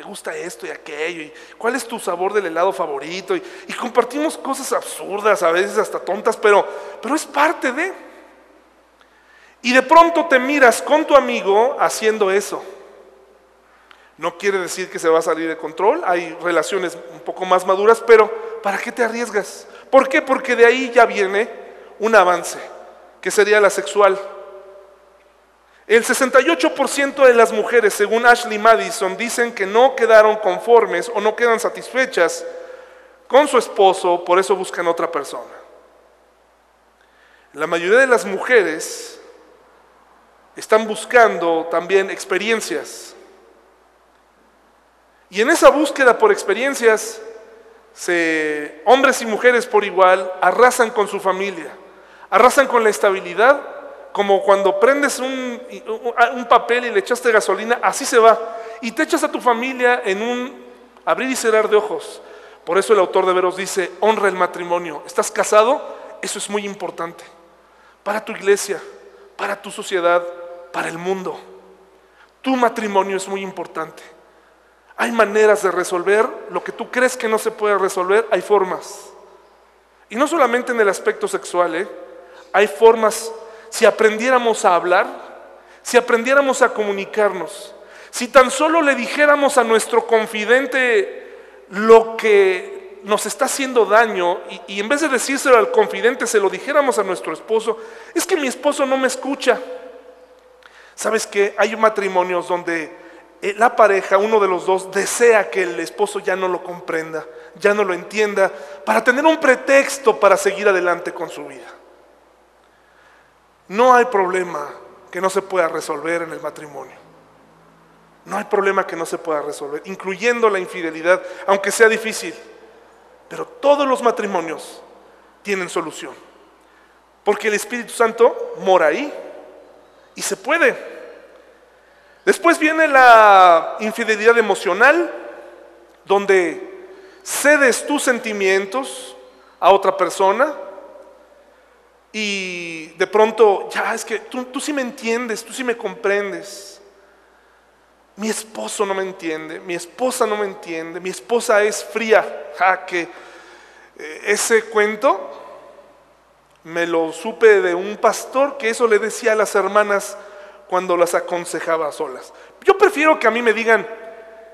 Te gusta esto y aquello, y cuál es tu sabor del helado favorito, y, compartimos cosas absurdas, a veces hasta tontas, pero, pero es parte de. Y de pronto te miras con tu amigo haciendo eso. No quiere decir que se va a salir de control, hay relaciones un poco más maduras, pero ¿para qué te arriesgas? ¿Por qué? Porque de ahí ya viene un avance, que sería la sexual. El 68% de las mujeres, según Ashley Madison, dicen que no quedaron conformes o no quedan satisfechas con su esposo, por eso buscan otra persona. La mayoría de las mujeres están buscando también experiencias. Y en esa búsqueda por experiencias, se, hombres y mujeres por igual arrasan con su familia, arrasan con la estabilidad como cuando prendes un, papel y le echaste gasolina, así se va. Y te echas a tu familia en un abrir y cerrar de ojos. Por eso el autor de Veros dice, honra el matrimonio. ¿Estás casado? Eso es muy importante. Para tu iglesia, para tu sociedad, para el mundo. Tu matrimonio es muy importante. Hay maneras de resolver lo que tú crees que no se puede resolver, hay formas. Y no solamente en el aspecto sexual, ¿eh? hay formas si aprendiéramos a hablar, si aprendiéramos a comunicarnos, si tan solo le dijéramos a nuestro confidente lo que nos está haciendo daño y, en vez de decírselo al confidente se lo dijéramos a nuestro esposo, es que mi esposo no me escucha. ¿Sabes qué? Hay matrimonios donde eh, la pareja, uno de los dos, desea que el esposo ya no lo comprenda, ya no lo entienda, para tener un pretexto para seguir adelante con su vida. No hay problema que no se pueda resolver en el matrimonio. No hay problema que no se pueda resolver, incluyendo la infidelidad, aunque sea difícil. Pero todos los matrimonios tienen solución. Porque el Espíritu Santo mora ahí y se puede. Después viene la infidelidad emocional, donde cedes tus sentimientos a otra persona y de pronto, ya es que tú, tú sí me entiendes, tú sí me comprendes. Mi esposo no me entiende, mi esposa no me entiende, mi esposa es fría. Ja, que eh, ese cuento me lo supe de un pastor que eso le decía a las hermanas cuando las aconsejaba a solas. Yo prefiero que a mí me digan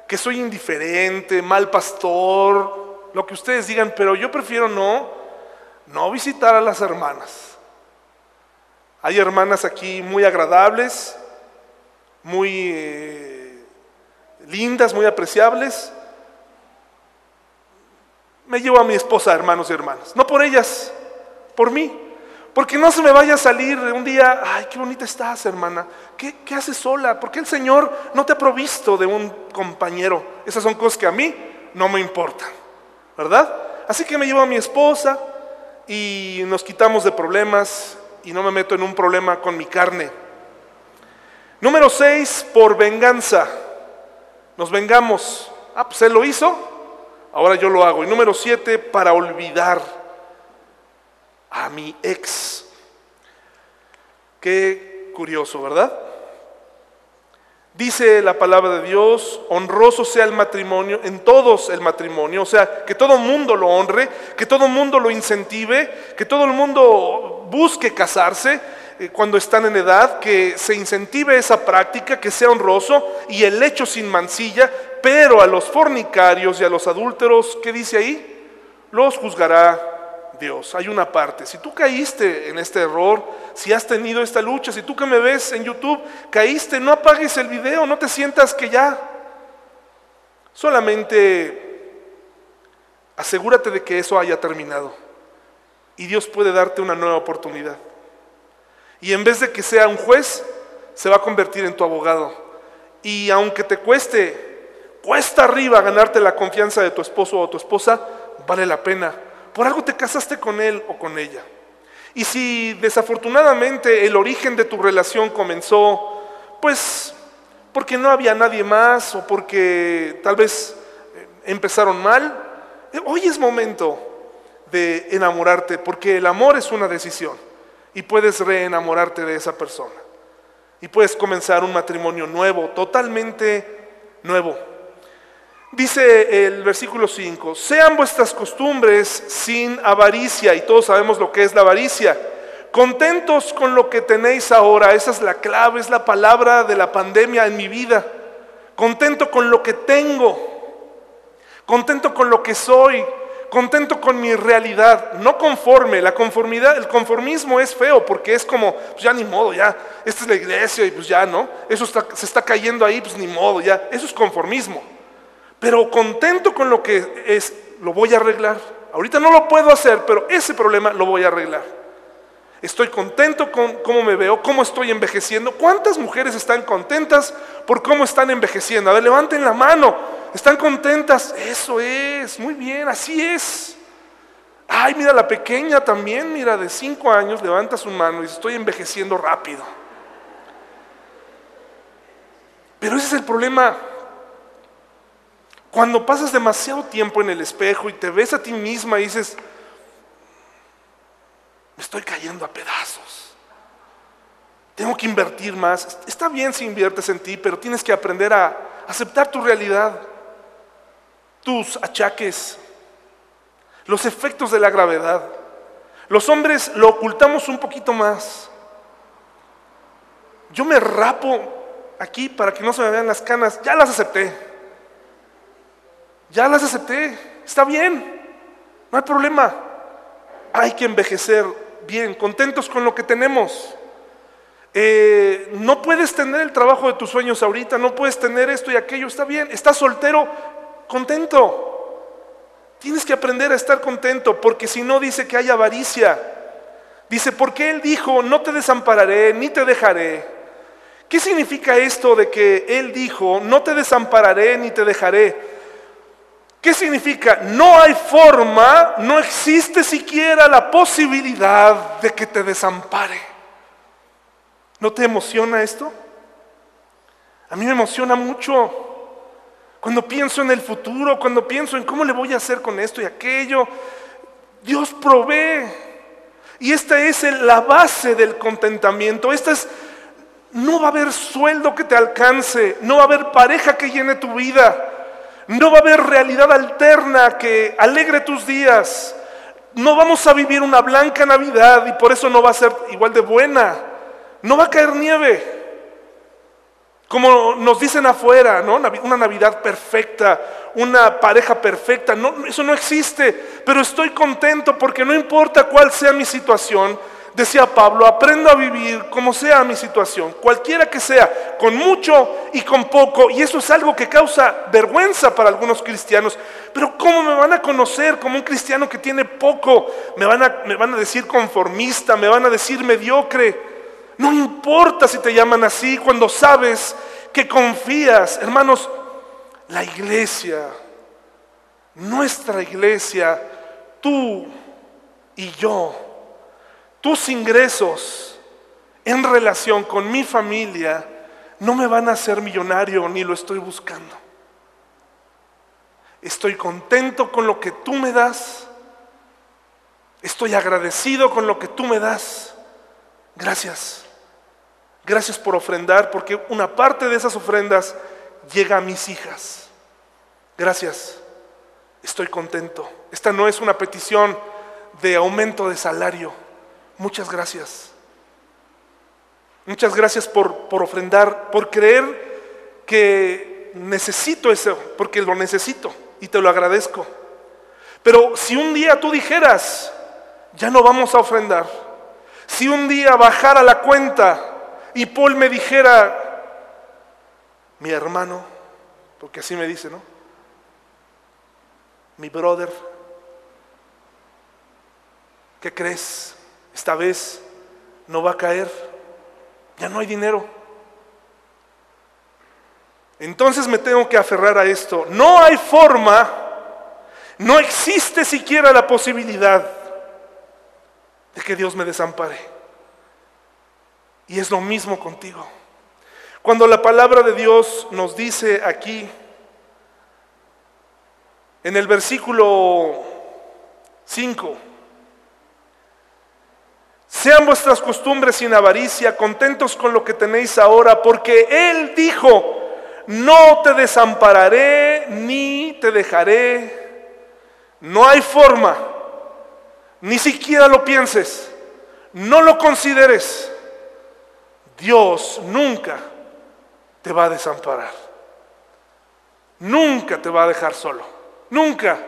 que soy indiferente, mal pastor, lo que ustedes digan, pero yo prefiero no, no visitar a las hermanas. Hay hermanas aquí muy agradables, muy eh, lindas, muy apreciables. Me llevo a mi esposa, hermanos y hermanas. No por ellas, por mí. Porque no se me vaya a salir un día, ay, qué bonita estás, hermana. ¿Qué, ¿Qué, haces sola? ¿Por qué el Señor no te ha provisto de un compañero? Esas son cosas que a mí no me importan, ¿verdad? Así que me llevo a mi esposa y nos quitamos de problemas y no me meto en un problema con mi carne. Número seis, por venganza. Nos vengamos. Ah, pues él lo hizo, ahora yo lo hago. Y número siete, para olvidar a mi ex. Qué curioso, ¿verdad? Dice la palabra de Dios, honroso sea el matrimonio, en todos el matrimonio, o sea, que todo el mundo lo honre, que todo el mundo lo incentive, que todo el mundo busque casarse eh, cuando están en edad, que se incentive esa práctica, que sea honroso y el hecho sin mancilla, pero a los fornicarios y a los adúlteros, ¿qué dice ahí? Los juzgará Dios. Hay una parte. Si tú caíste en este error, si has tenido esta lucha, si tú que me ves en YouTube caíste, no apagues el video, no te sientas que ya. Solamente asegúrate de que eso haya terminado. Y Dios puede darte una nueva oportunidad. Y en vez de que sea un juez, se va a convertir en tu abogado. Y aunque te cueste, cuesta arriba ganarte la confianza de tu esposo o tu esposa, vale la pena por algo te casaste con él o con ella. Y si desafortunadamente el origen de tu relación comenzó, pues porque no había nadie más o porque tal vez eh, empezaron mal, eh, hoy es momento de enamorarte, porque el amor es una decisión y puedes reenamorarte de esa persona. Y puedes comenzar un matrimonio nuevo, totalmente nuevo. Dice el versículo 5, sean vuestras costumbres sin avaricia, y todos sabemos lo que es la avaricia, Contentos con lo que tenéis ahora, esa es la clave, es la palabra de la pandemia en mi vida. Contento con lo que tengo, contento con lo que soy, contento con mi realidad, no conforme. La conformidad, el conformismo es feo porque es como, pues ya ni modo, ya, esta es la iglesia y pues ya, ¿no? Eso se está cayendo ahí, pues ni modo, ya. Eso es conformismo. Pero contento con lo que es, lo voy a arreglar. Ahorita no lo puedo hacer, pero ese problema lo voy a arreglar. Estoy contento con cómo me veo, cómo estoy envejeciendo. ¿Cuántas mujeres están contentas por cómo están envejeciendo? A ver, levanten la mano. ¿Están contentas? Eso es, muy bien, así es. Ay, mira, la pequeña también, mira, de cinco años, levanta su mano y dice, estoy envejeciendo rápido. Pero ese es el problema. Cuando pasas demasiado tiempo en el espejo y te ves a ti misma y dices, me estoy cayendo a pedazos. Tengo que invertir más. Está bien si inviertes en ti, pero tienes que aprender a aceptar tu realidad, tus achaques, los efectos de la gravedad. Los hombres lo ocultamos un poquito más. Yo me rapo aquí para que no se me vean las canas. Ya las acepté. Ya las acepté. Está bien. No hay problema. Hay que envejecer bien, contentos con lo que tenemos. Eh, no puedes tener el trabajo de tus sueños ahorita, no puedes tener esto y aquello, está bien, estás soltero, contento. Tienes que aprender a estar contento, porque si no dice que hay avaricia. Dice, porque Él dijo, no te desampararé, ni te dejaré. ¿Qué significa esto de que Él dijo, no te desampararé, ni te dejaré? ¿Qué significa? No hay forma, no existe siquiera la posibilidad de que te desampare. ¿No te emociona esto? A mí me emociona mucho cuando pienso en el futuro, cuando pienso en cómo le voy a hacer con esto y aquello. Dios provee. Y esta es la base del contentamiento. Esta es, no va a haber sueldo que te alcance, no va a haber pareja que llene tu vida. No va a haber realidad alterna que alegre tus días. No vamos a vivir una blanca Navidad y por eso no va a ser igual de buena. No va a caer nieve. Como nos dicen afuera, ¿no? Una Navidad perfecta, una pareja perfecta. No, eso no existe. Pero estoy contento porque no importa cuál sea mi situación, Decía Pablo, aprendo a vivir como sea mi situación, cualquiera que sea, con mucho y con poco. Y eso es algo que causa vergüenza para algunos cristianos. Pero ¿cómo me van a conocer como un cristiano que tiene poco? Me van a, me van a decir conformista, me van a decir mediocre. No importa si te llaman así cuando sabes que confías. Hermanos, la iglesia, nuestra iglesia, tú y yo, tus ingresos en relación con mi familia no me van a hacer millonario ni lo estoy buscando. Estoy contento con lo que tú me das. Estoy agradecido con lo que tú me das. Gracias. Gracias por ofrendar porque una parte de esas ofrendas llega a mis hijas. Gracias. Estoy contento. Esta no es una petición de aumento de salario muchas gracias. Muchas gracias por, por ofrendar, por creer que necesito eso, porque lo necesito y te lo agradezco. Pero si un día tú dijeras, ya no vamos a ofrendar, si un día bajara la cuenta y Paul me dijera, mi hermano, porque así me dice, ¿no? Mi brother, ¿qué crees? Esta vez no va a caer. Ya no hay dinero. Entonces me tengo que aferrar a esto. No hay forma, no existe siquiera la posibilidad de que Dios me desampare. Y es lo mismo contigo. Cuando la palabra de Dios nos dice aquí, en el versículo 5, sean vuestras costumbres sin avaricia, contentos con lo que tenéis ahora, porque Él dijo, no te desampararé ni te dejaré. No hay forma, ni siquiera lo pienses. no lo consideres. Dios nunca te va a desamparar. Nunca te va a dejar solo. Nunca.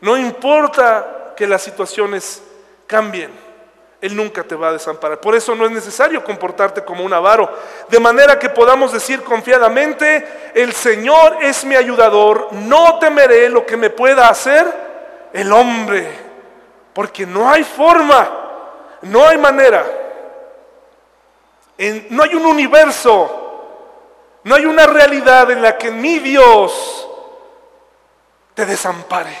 No importa que las situaciones cambien. Él nunca te va a desamparar. Por eso no es necesario comportarte como un avaro. De manera que podamos decir confiadamente, el Señor es mi ayudador, no temeré lo que me pueda hacer el hombre. Porque no hay forma, no hay manera, no hay un universo no hay una realidad en la que mi Dios te desampare.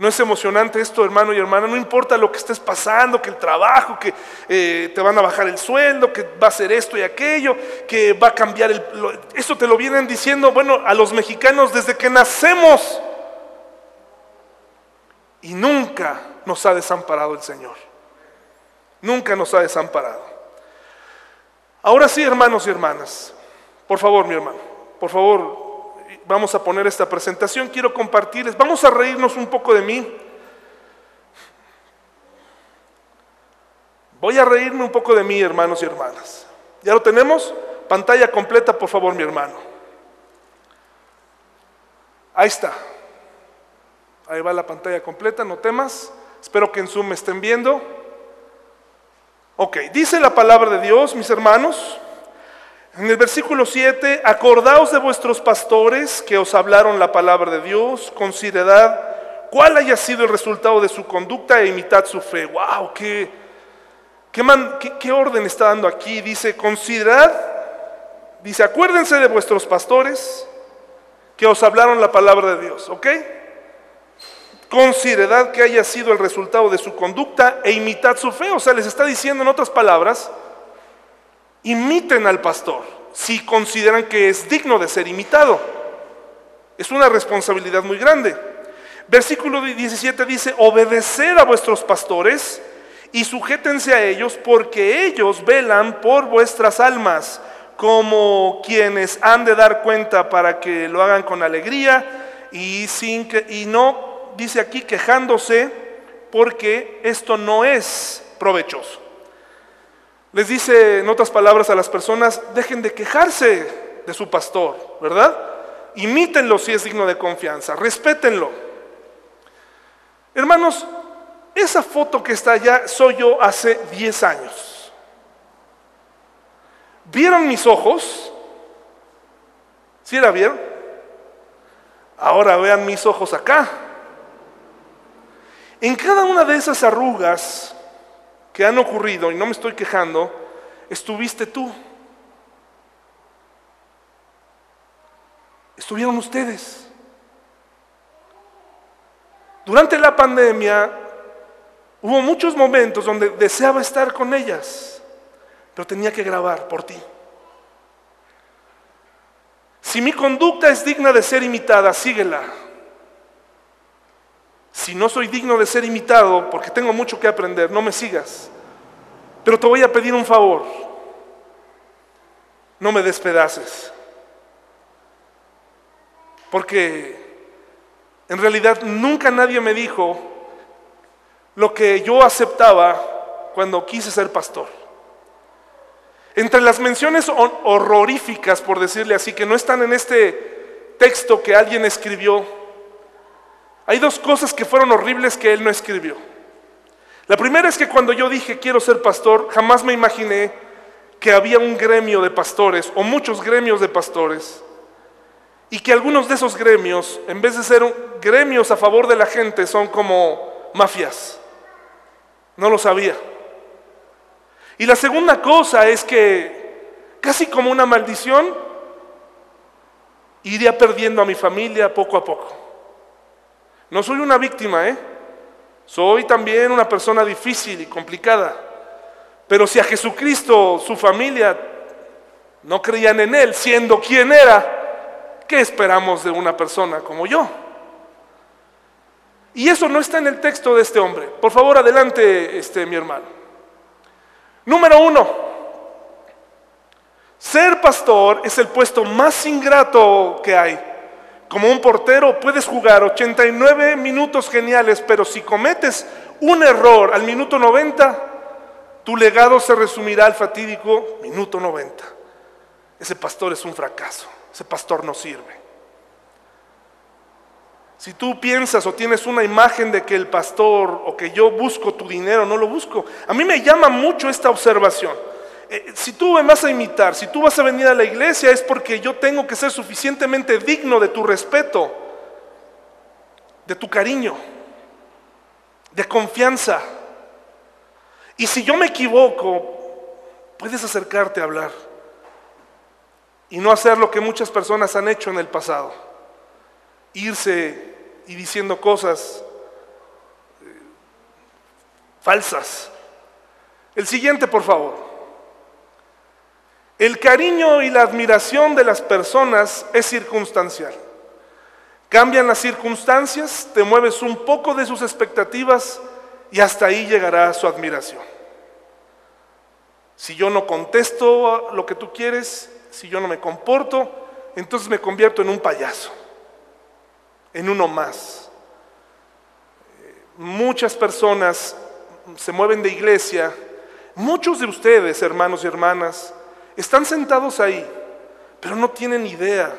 ¿No es emocionante esto, hermano y hermana? No importa lo que estés pasando, que el trabajo, que eh, te van a bajar el sueldo, que va a ser esto y aquello, que va a cambiar el... Eso te lo vienen diciendo, bueno, a los mexicanos desde que nacemos. Y nunca nos ha desamparado el Señor. Nunca nos ha desamparado. Ahora sí, hermanos y hermanas, por favor, mi hermano, por favor, vamos a poner esta presentación. Quiero compartirles, vamos a reírnos un poco de mí. Voy a reírme un poco de mí, hermanos y hermanas. ¿Ya lo tenemos? Pantalla completa, por favor, mi hermano. Ahí está. Ahí va la pantalla completa, no temas. Espero que en Zoom me estén viendo. Ok, dice la palabra de Dios, mis hermanos. En el versículo 7, acordaos de vuestros pastores que os hablaron la palabra de Dios, considerad cuál haya sido el resultado de su conducta e imitad su fe. ¡Wow! ¿Qué, qué, orden está dando aquí? Dice, considerad, dice, acuérdense de vuestros pastores que os hablaron la palabra de Dios, ¿ok? Considerad que haya sido el resultado de su conducta e imitad su fe. O sea, les está diciendo en otras palabras, imiten al pastor si consideran que es digno de ser imitado. Es una responsabilidad muy grande. Versículo 17 dice, obedeced a vuestros pastores y sujétense a ellos porque ellos velan por vuestras almas como quienes han de dar cuenta para que lo hagan con alegría y, sin que, y no, dice aquí, quejándose porque esto no es provechoso. Les dice en otras palabras a las personas, dejen de quejarse de su pastor, ¿verdad? Imítenlo si es digno de confianza, respétenlo. Hermanos, esa foto que está allá soy yo hace 10 años. ¿Vieron mis ojos? ¿Sí la vieron? Ahora vean mis ojos acá. En cada una de esas arrugas que han ocurrido, y no me estoy quejando, estuviste tú. Estuvieron ustedes. Durante la pandemia hubo muchos momentos donde deseaba estar con ellas, pero tenía que grabar por ti. Si mi conducta es digna de ser imitada, síguela. Si no soy digno de ser imitado, porque tengo mucho que aprender, no me sigas. Pero te voy a pedir un favor. No me despedaces. Porque en realidad nunca nadie me dijo lo que yo aceptaba cuando quise ser pastor. Entre las menciones horroríficas, por decirle así, que no están en este texto que alguien escribió, hay dos cosas que fueron horribles que él no escribió. La primera es que cuando yo dije quiero ser pastor, jamás me imaginé que había un gremio de pastores o muchos gremios de pastores y que algunos de esos gremios, en vez de ser gremios a favor de la gente, son como mafias. No lo sabía. Y la segunda cosa es que, casi como una maldición, iría perdiendo a mi familia poco a poco. No soy una víctima, ¿eh? Soy también una persona difícil y complicada. Pero si a Jesucristo, su familia, no creían en Él, siendo quien era, ¿qué esperamos de una persona como yo? Y eso no está en el texto de este hombre. Por favor, adelante, este, mi hermano. Número uno, ser pastor es el puesto más ingrato que hay. Como un portero puedes jugar 89 minutos geniales, pero si cometes un error al minuto 90, Tu legado se resumirá al fatídico minuto 90. Ese pastor es un fracaso, ese pastor no sirve. Si tú piensas o tienes una imagen de que el pastor o que yo busco tu dinero, no lo busco. A mí me llama mucho esta observación. Eh, si tú me vas a imitar, si tú vas a venir a la iglesia es porque yo tengo que ser suficientemente digno de tu respeto, de tu cariño, de confianza. Y si yo me equivoco, puedes acercarte a hablar y no hacer lo que muchas personas han hecho en el pasado. Irse y diciendo cosas eh, falsas. El siguiente, por favor. El cariño y la admiración de las personas es circunstancial. Cambian las circunstancias, te mueves un poco de sus expectativas y hasta ahí llegará su admiración. Si yo no contesto lo que tú quieres, si yo no me comporto, entonces me convierto en un payaso, en uno más. Muchas personas se mueven de iglesia, muchos de ustedes, hermanos y hermanas, están sentados ahí, pero no tienen idea.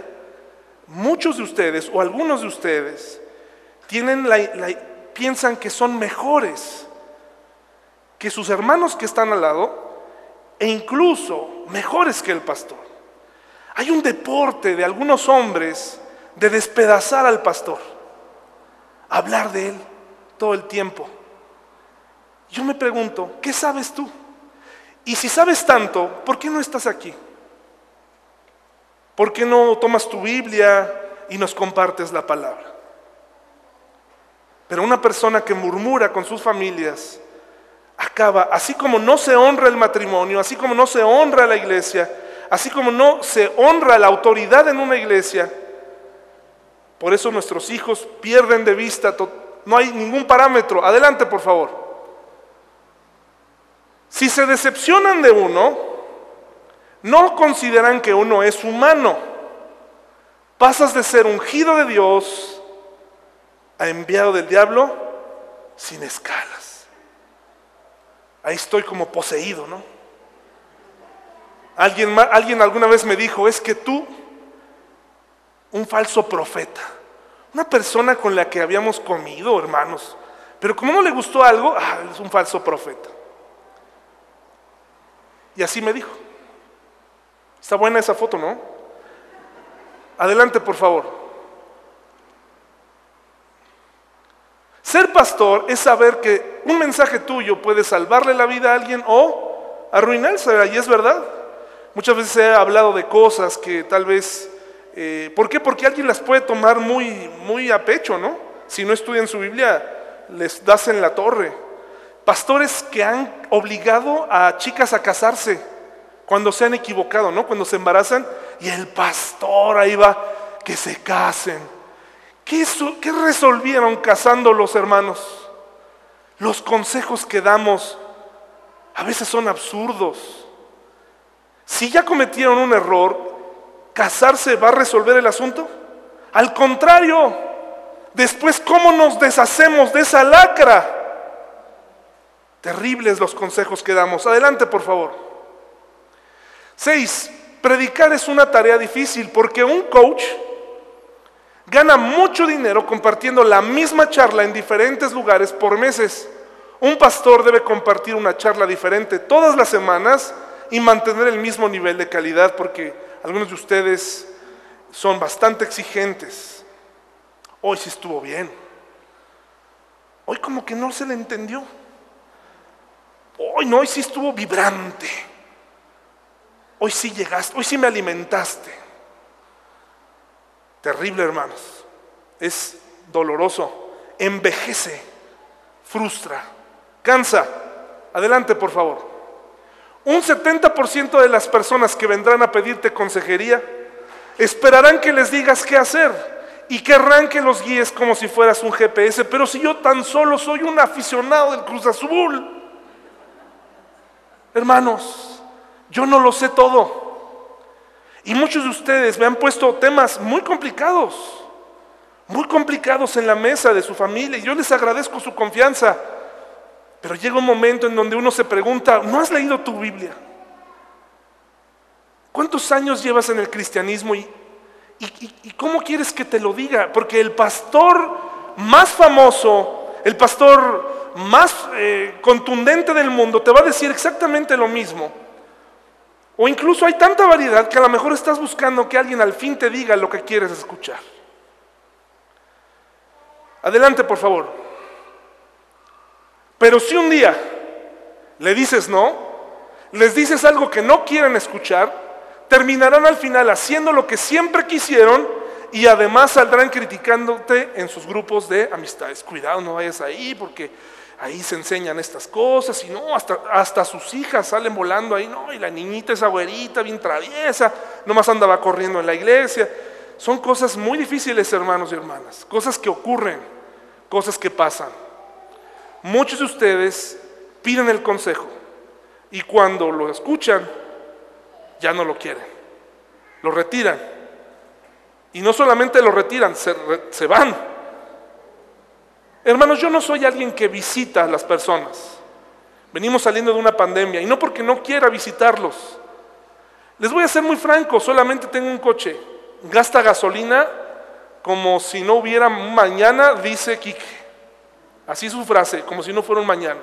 Muchos de ustedes o algunos de ustedes tienen la, piensan que son mejores que sus hermanos que están al lado e incluso mejores que el pastor. Hay un deporte de algunos hombres de despedazar al pastor, hablar de él todo el tiempo. Yo me pregunto, ¿qué sabes tú? Y si sabes tanto, ¿por qué no estás aquí? ¿Por qué no tomas tu Biblia y nos compartes la palabra? Pero una persona que murmura con sus familias acaba, así como no se honra el matrimonio, así como no se honra la iglesia, así como no se honra la autoridad en una iglesia, por eso nuestros hijos pierden de vista, no hay ningún parámetro. Adelante, por favor. Si se decepcionan de uno, no consideran que uno es humano. Pasas de ser ungido de Dios a enviado del diablo sin escalas. Ahí estoy como poseído, ¿no? Alguien, alguien alguna vez me dijo, es que tú, un falso profeta, una persona con la que habíamos comido, hermanos, pero como no le gustó algo, ah, es un falso profeta. Y así me dijo. Está buena esa foto, ¿no? Adelante, por favor. Ser pastor es saber que un mensaje tuyo puede salvarle la vida a alguien o arruinársela, y es verdad. Muchas veces he hablado de cosas que tal vez... Eh, ¿Por qué? Porque alguien las puede tomar muy, muy a pecho, ¿no? Si no estudian su Biblia, les das en la torre. Pastores que han obligado a chicas a casarse cuando se han equivocado, ¿no? Cuando se embarazan y el pastor ahí va, que se casen ¿Qué, resolvieron casando los hermanos? Los consejos que damos a veces son absurdos. Si ya cometieron un error, ¿casarse va a resolver el asunto? Al contrario, después ¿cómo nos deshacemos de esa lacra? Terribles los consejos que damos. Adelante, por favor. Seis, predicar es una tarea difícil porque un coach gana mucho dinero compartiendo la misma charla en diferentes lugares por meses. Un pastor debe compartir una charla diferente todas las semanas y mantener el mismo nivel de calidad porque algunos de ustedes son bastante exigentes. Hoy sí estuvo bien. Hoy como que no se le entendió. Hoy no, hoy sí estuvo vibrante. Hoy sí llegaste, hoy sí me alimentaste. Terrible, hermanos. Es doloroso. Envejece, frustra, cansa. Adelante, por favor. Un 70% de las personas que vendrán a pedirte consejería esperarán que les digas qué hacer y querrán que los guíes como si fueras un GPS. Pero si yo tan solo soy un aficionado del Cruz Azul, hermanos, yo no lo sé todo. Y muchos de ustedes me han puesto temas muy complicados, muy complicados en la mesa de su familia. Y yo les agradezco su confianza. Pero llega un momento en donde uno se pregunta, ¿no has leído tu Biblia? ¿Cuántos años llevas en el cristianismo y, cómo quieres que te lo diga? Porque el pastor más famoso, el pastor más eh, contundente del mundo te va a decir exactamente lo mismo. O incluso hay tanta variedad que a lo mejor estás buscando que alguien al fin te diga lo que quieres escuchar. Adelante, por favor. Pero si un día le dices no, les dices algo que no quieren escuchar, terminarán al final haciendo lo que siempre quisieron y además saldrán criticándote en sus grupos de amistades. Cuidado, no vayas ahí porque ahí se enseñan estas cosas y no, hasta, hasta sus hijas salen volando ahí, no, y la niñita es abuelita, bien traviesa, nomás andaba corriendo en la iglesia. Son cosas muy difíciles, hermanos y hermanas, cosas que ocurren, cosas que pasan. Muchos de ustedes piden el consejo y cuando lo escuchan, ya no lo quieren. Lo retiran. Y no solamente lo retiran, se, van. Hermanos, yo no soy alguien que visita a las personas. Venimos saliendo de una pandemia y no porque no quiera visitarlos. Les voy a ser muy franco, solamente tengo un coche. Gasta gasolina como si no hubiera mañana, dice Quique. Así es su frase, como si no fuera un mañana.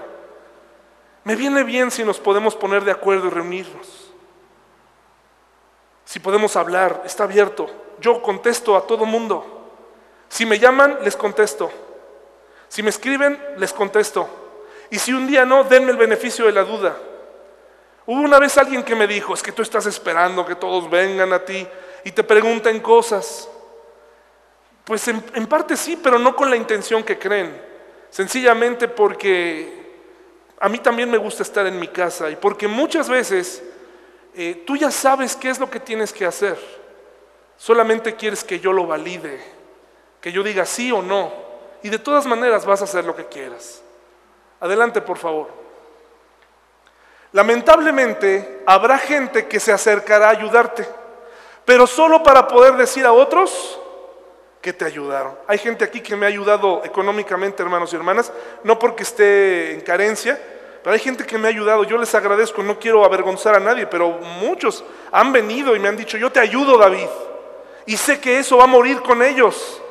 Me viene bien si nos podemos poner de acuerdo y reunirnos. Si podemos hablar, está abierto. Yo contesto a todo mundo. Si me llaman, les contesto. Si me escriben, les contesto. Y si un día no, denme el beneficio de la duda. Hubo una vez alguien que me dijo, es que tú estás esperando que todos vengan a ti y te pregunten cosas. Pues en, parte sí, pero no con la intención que creen. Sencillamente porque a mí también me gusta estar en mi casa y porque muchas veces eh, tú ya sabes qué es lo que tienes que hacer. Solamente quieres que yo lo valide, que yo diga sí o no. Y de todas maneras vas a hacer lo que quieras. Adelante, por favor. Lamentablemente, habrá gente que se acercará a ayudarte, pero solo para poder decir a otros que te ayudaron. Hay gente aquí que me ha ayudado económicamente, hermanos y hermanas, no porque esté en carencia, pero hay gente que me ha ayudado, yo les agradezco, no quiero avergonzar a nadie, pero muchos han venido y me han dicho, yo te ayudo David. Y sé que eso va a morir con ellos.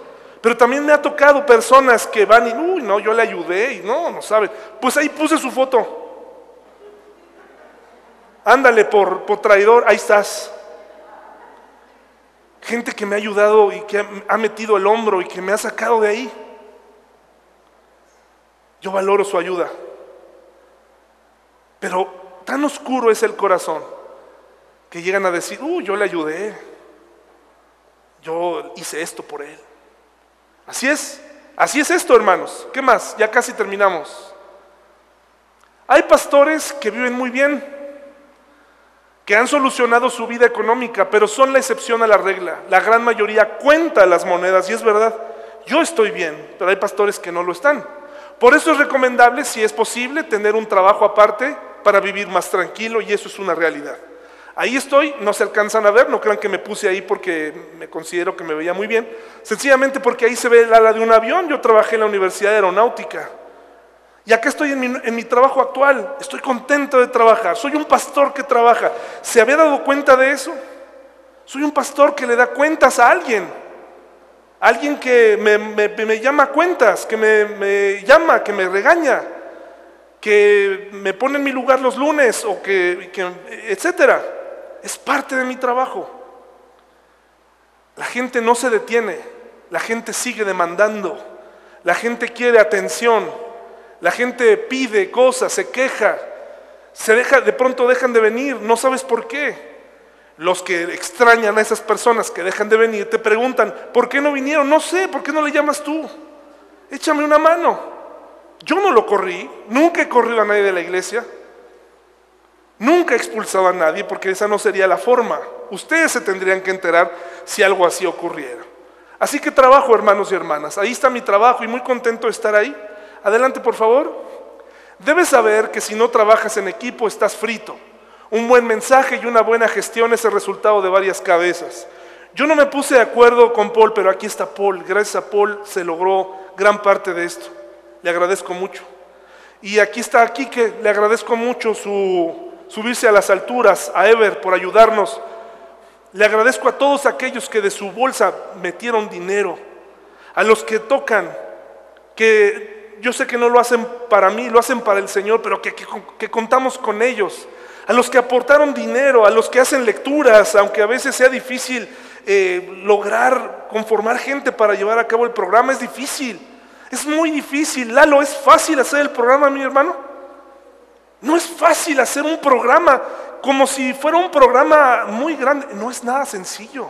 Pero también me ha tocado personas que van y, uy, no, yo le ayudé y no, no saben. Pues ahí puse su foto. Ándale por, por traidor, ahí estás. Gente que me ha ayudado y que ha metido el hombro y que me ha sacado de ahí. Yo valoro su ayuda. Pero tan oscuro es el corazón que llegan a decir, uh, yo le ayudé, yo hice esto por él. Así es, así es esto, hermanos. ¿Qué más? Ya casi terminamos. Hay pastores que viven muy bien, que han solucionado su vida económica, pero son la excepción a la regla. La gran mayoría cuenta las monedas y es verdad, yo estoy bien, pero hay pastores que no lo están. Por eso es recomendable, si es posible, tener un trabajo aparte para vivir más tranquilo y eso es una realidad. Ahí estoy, no se alcanzan a ver, no crean que me puse ahí porque me considero que me veía muy bien, sencillamente porque ahí se ve el ala de un avión, yo trabajé en la Universidad de Aeronáutica. Y acá estoy en mi, en mi trabajo actual, estoy contento de trabajar, soy un pastor que trabaja. ¿Se había dado cuenta de eso? Soy un pastor que le da cuentas a alguien. Alguien que me, llama a cuentas, que me, llama, que me regaña, que me pone en mi lugar los lunes o que, etcétera. Es parte de mi trabajo. La gente no se detiene, la gente sigue demandando, la gente quiere atención, la gente pide cosas, se queja, se deja, de pronto dejan de venir, no sabes por qué. Los que extrañan a esas personas que dejan de venir te preguntan, ¿por qué no vinieron? No sé, ¿por qué no le llamas tú? Échame una mano. Yo no lo corrí, nunca he corrido a nadie de la iglesia, nunca he expulsado a nadie porque esa no sería la forma. Ustedes se tendrían que enterar si algo así ocurriera. Así que trabajo, hermanos y hermanas. Ahí está mi trabajo y muy contento de estar ahí. Adelante, por favor. Debes saber que si no trabajas en equipo estás frito. Un buen mensaje y una buena gestión es el resultado de varias cabezas. Yo no me puse de acuerdo con Paul, pero aquí está Paul. Gracias a Paul se logró gran parte de esto. Le agradezco mucho. Y aquí está que le agradezco mucho su subirse a las alturas, a Ever por ayudarnos. Le agradezco a todos aquellos que de su bolsa metieron dinero, a los que tocan, que yo sé que no lo hacen para mí, lo hacen para el Señor, pero que, que contamos con ellos, a los que aportaron dinero, a los que hacen lecturas, aunque a veces sea difícil eh, lograr conformar gente para llevar a cabo el programa, es difícil. Es muy difícil. Lalo, ¿es fácil hacer el programa, mi hermano? No es fácil hacer un programa como si fuera un programa muy grande. No es nada sencillo.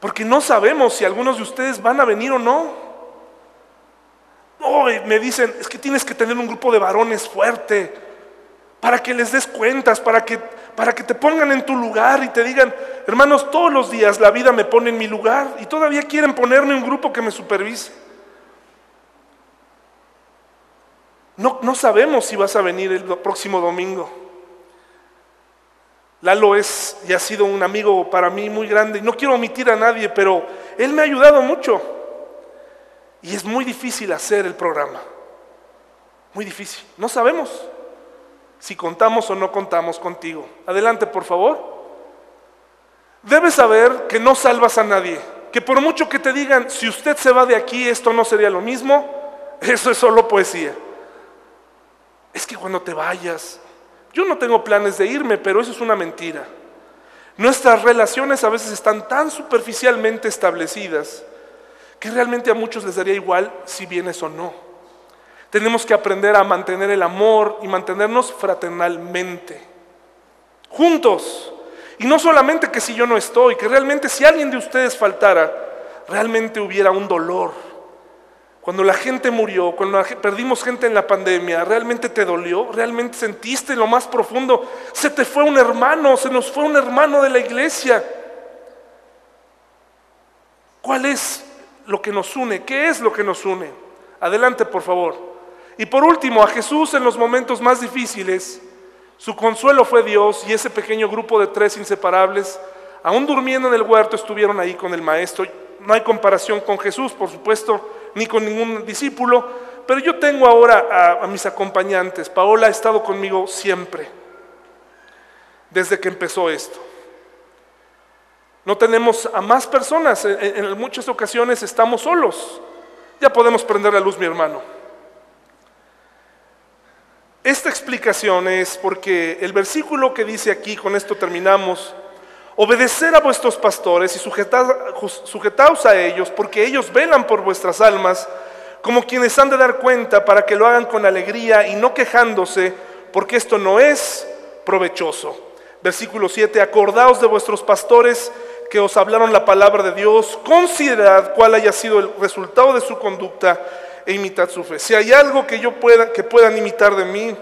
Porque no sabemos si algunos de ustedes van a venir o no. Hoy me dicen, es que tienes que tener un grupo de varones fuerte para que les des cuentas, para que, para que te pongan en tu lugar y te digan, hermanos, todos los días la vida me pone en mi lugar y todavía quieren ponerme un grupo que me supervise. No, sabemos si vas a venir el próximo domingo. Lalo es y ha sido un amigo para mí muy grande. No quiero omitir a nadie, pero él me ha ayudado mucho. Y es muy difícil hacer el programa. Muy difícil. No sabemos si contamos o no contamos contigo. Adelante, por favor. Debes saber que no salvas a nadie, que por mucho que te digan, si usted se va de aquí, esto no sería lo mismo, eso es solo poesía. Es que cuando te vayas, yo no tengo planes de irme, pero eso es una mentira. Nuestras relaciones a veces están tan superficialmente establecidas que realmente a muchos les daría igual si vienes o no. Tenemos que aprender a mantener el amor y mantenernos fraternalmente, juntos. Y no solamente que si yo no estoy, que realmente si alguien de ustedes faltara, realmente hubiera un dolor. Cuando la gente murió, cuando perdimos gente en la pandemia, ¿realmente te dolió? ¿Realmente sentiste lo más profundo? Se te fue un hermano, se nos fue un hermano de la iglesia. ¿Cuál es lo que nos une? ¿Qué es lo que nos une? Adelante, por favor. Y por último, a Jesús en los momentos más difíciles, su consuelo fue Dios y ese pequeño grupo de tres inseparables, aún durmiendo en el huerto, estuvieron ahí con el Maestro. No hay comparación con Jesús, por supuesto, ni con ningún discípulo, pero yo tengo ahora a, mis acompañantes. Paola ha estado conmigo siempre, desde que empezó esto. No tenemos a más personas, en muchas ocasiones estamos solos. Ya podemos prender la luz, mi hermano. Esta explicación es porque el versículo que dice aquí, con esto terminamos, obedecer a vuestros pastores y sujetaos a ellos, porque ellos velan por vuestras almas, como quienes han de dar cuenta para que lo hagan con alegría y no quejándose, porque esto no es provechoso. Versículo 7, acordaos de vuestros pastores que os hablaron la palabra de Dios, considerad cuál haya sido el resultado de su conducta e imitad su fe. Si hay algo que yo pueda, que puedan imitar de mí,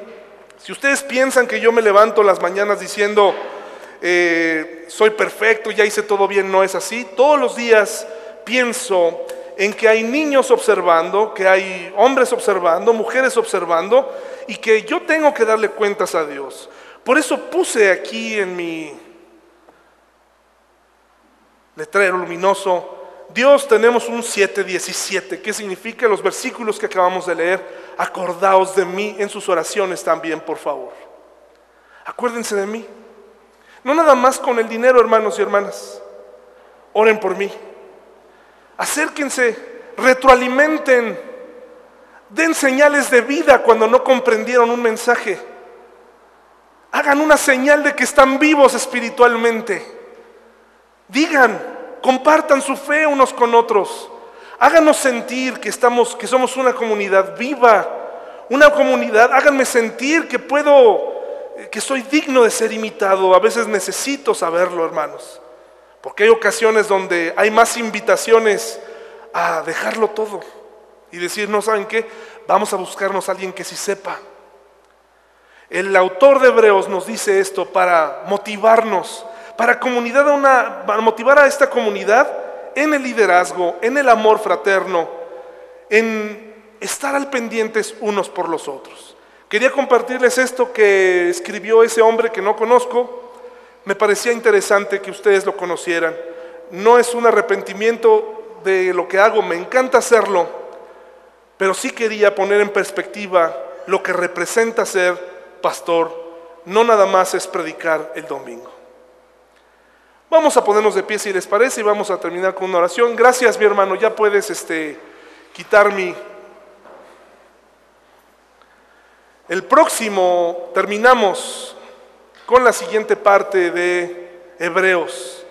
si ustedes piensan que yo me levanto las mañanas diciendo, eh, soy perfecto, ya hice todo bien, no es así. Todos los días pienso en que hay niños observando, que hay hombres observando, mujeres observando, y que yo tengo que darle cuentas a Dios. Por eso puse aquí en mi letrero luminoso, Dios tenemos un 7.17, que significa los versículos que acabamos de leer. Acordaos de mí en sus oraciones también, por favor. Acuérdense de mí. No nada más con el dinero, hermanos y hermanas. Oren por mí. Acérquense, retroalimenten, den señales de vida cuando no comprendieron un mensaje. Hagan una señal de que están vivos espiritualmente. Digan, compartan su fe unos con otros. Háganos sentir que estamos, que somos una comunidad viva, una comunidad. Háganme sentir que puedo, que soy digno de ser imitado. A veces necesito saberlo, hermanos, porque hay ocasiones donde hay más invitaciones a dejarlo todo y decir, no saben qué, vamos a buscarnos a alguien que sí sepa. El autor de Hebreos nos dice esto para motivarnos para, comunidad una, motivar a esta comunidad en el liderazgo, en el amor fraterno, en estar al pendientes unos por los otros. Quería compartirles esto que escribió ese hombre que no conozco. Me parecía interesante que ustedes lo conocieran. No es un arrepentimiento de lo que hago, me encanta hacerlo, pero sí quería poner en perspectiva lo que representa ser pastor, no nada más es predicar el domingo. Vamos a ponernos de pie si les parece y vamos a terminar con una oración. Gracias mi hermano, ya puedes este, quitar mi... El próximo terminamos con la siguiente parte de Hebreos,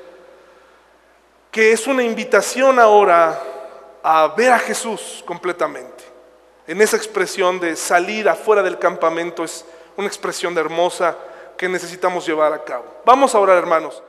que es una invitación ahora a ver a Jesús completamente. En esa expresión de salir afuera del campamento es una expresión hermosa que necesitamos llevar a cabo. Vamos a orar, hermanos.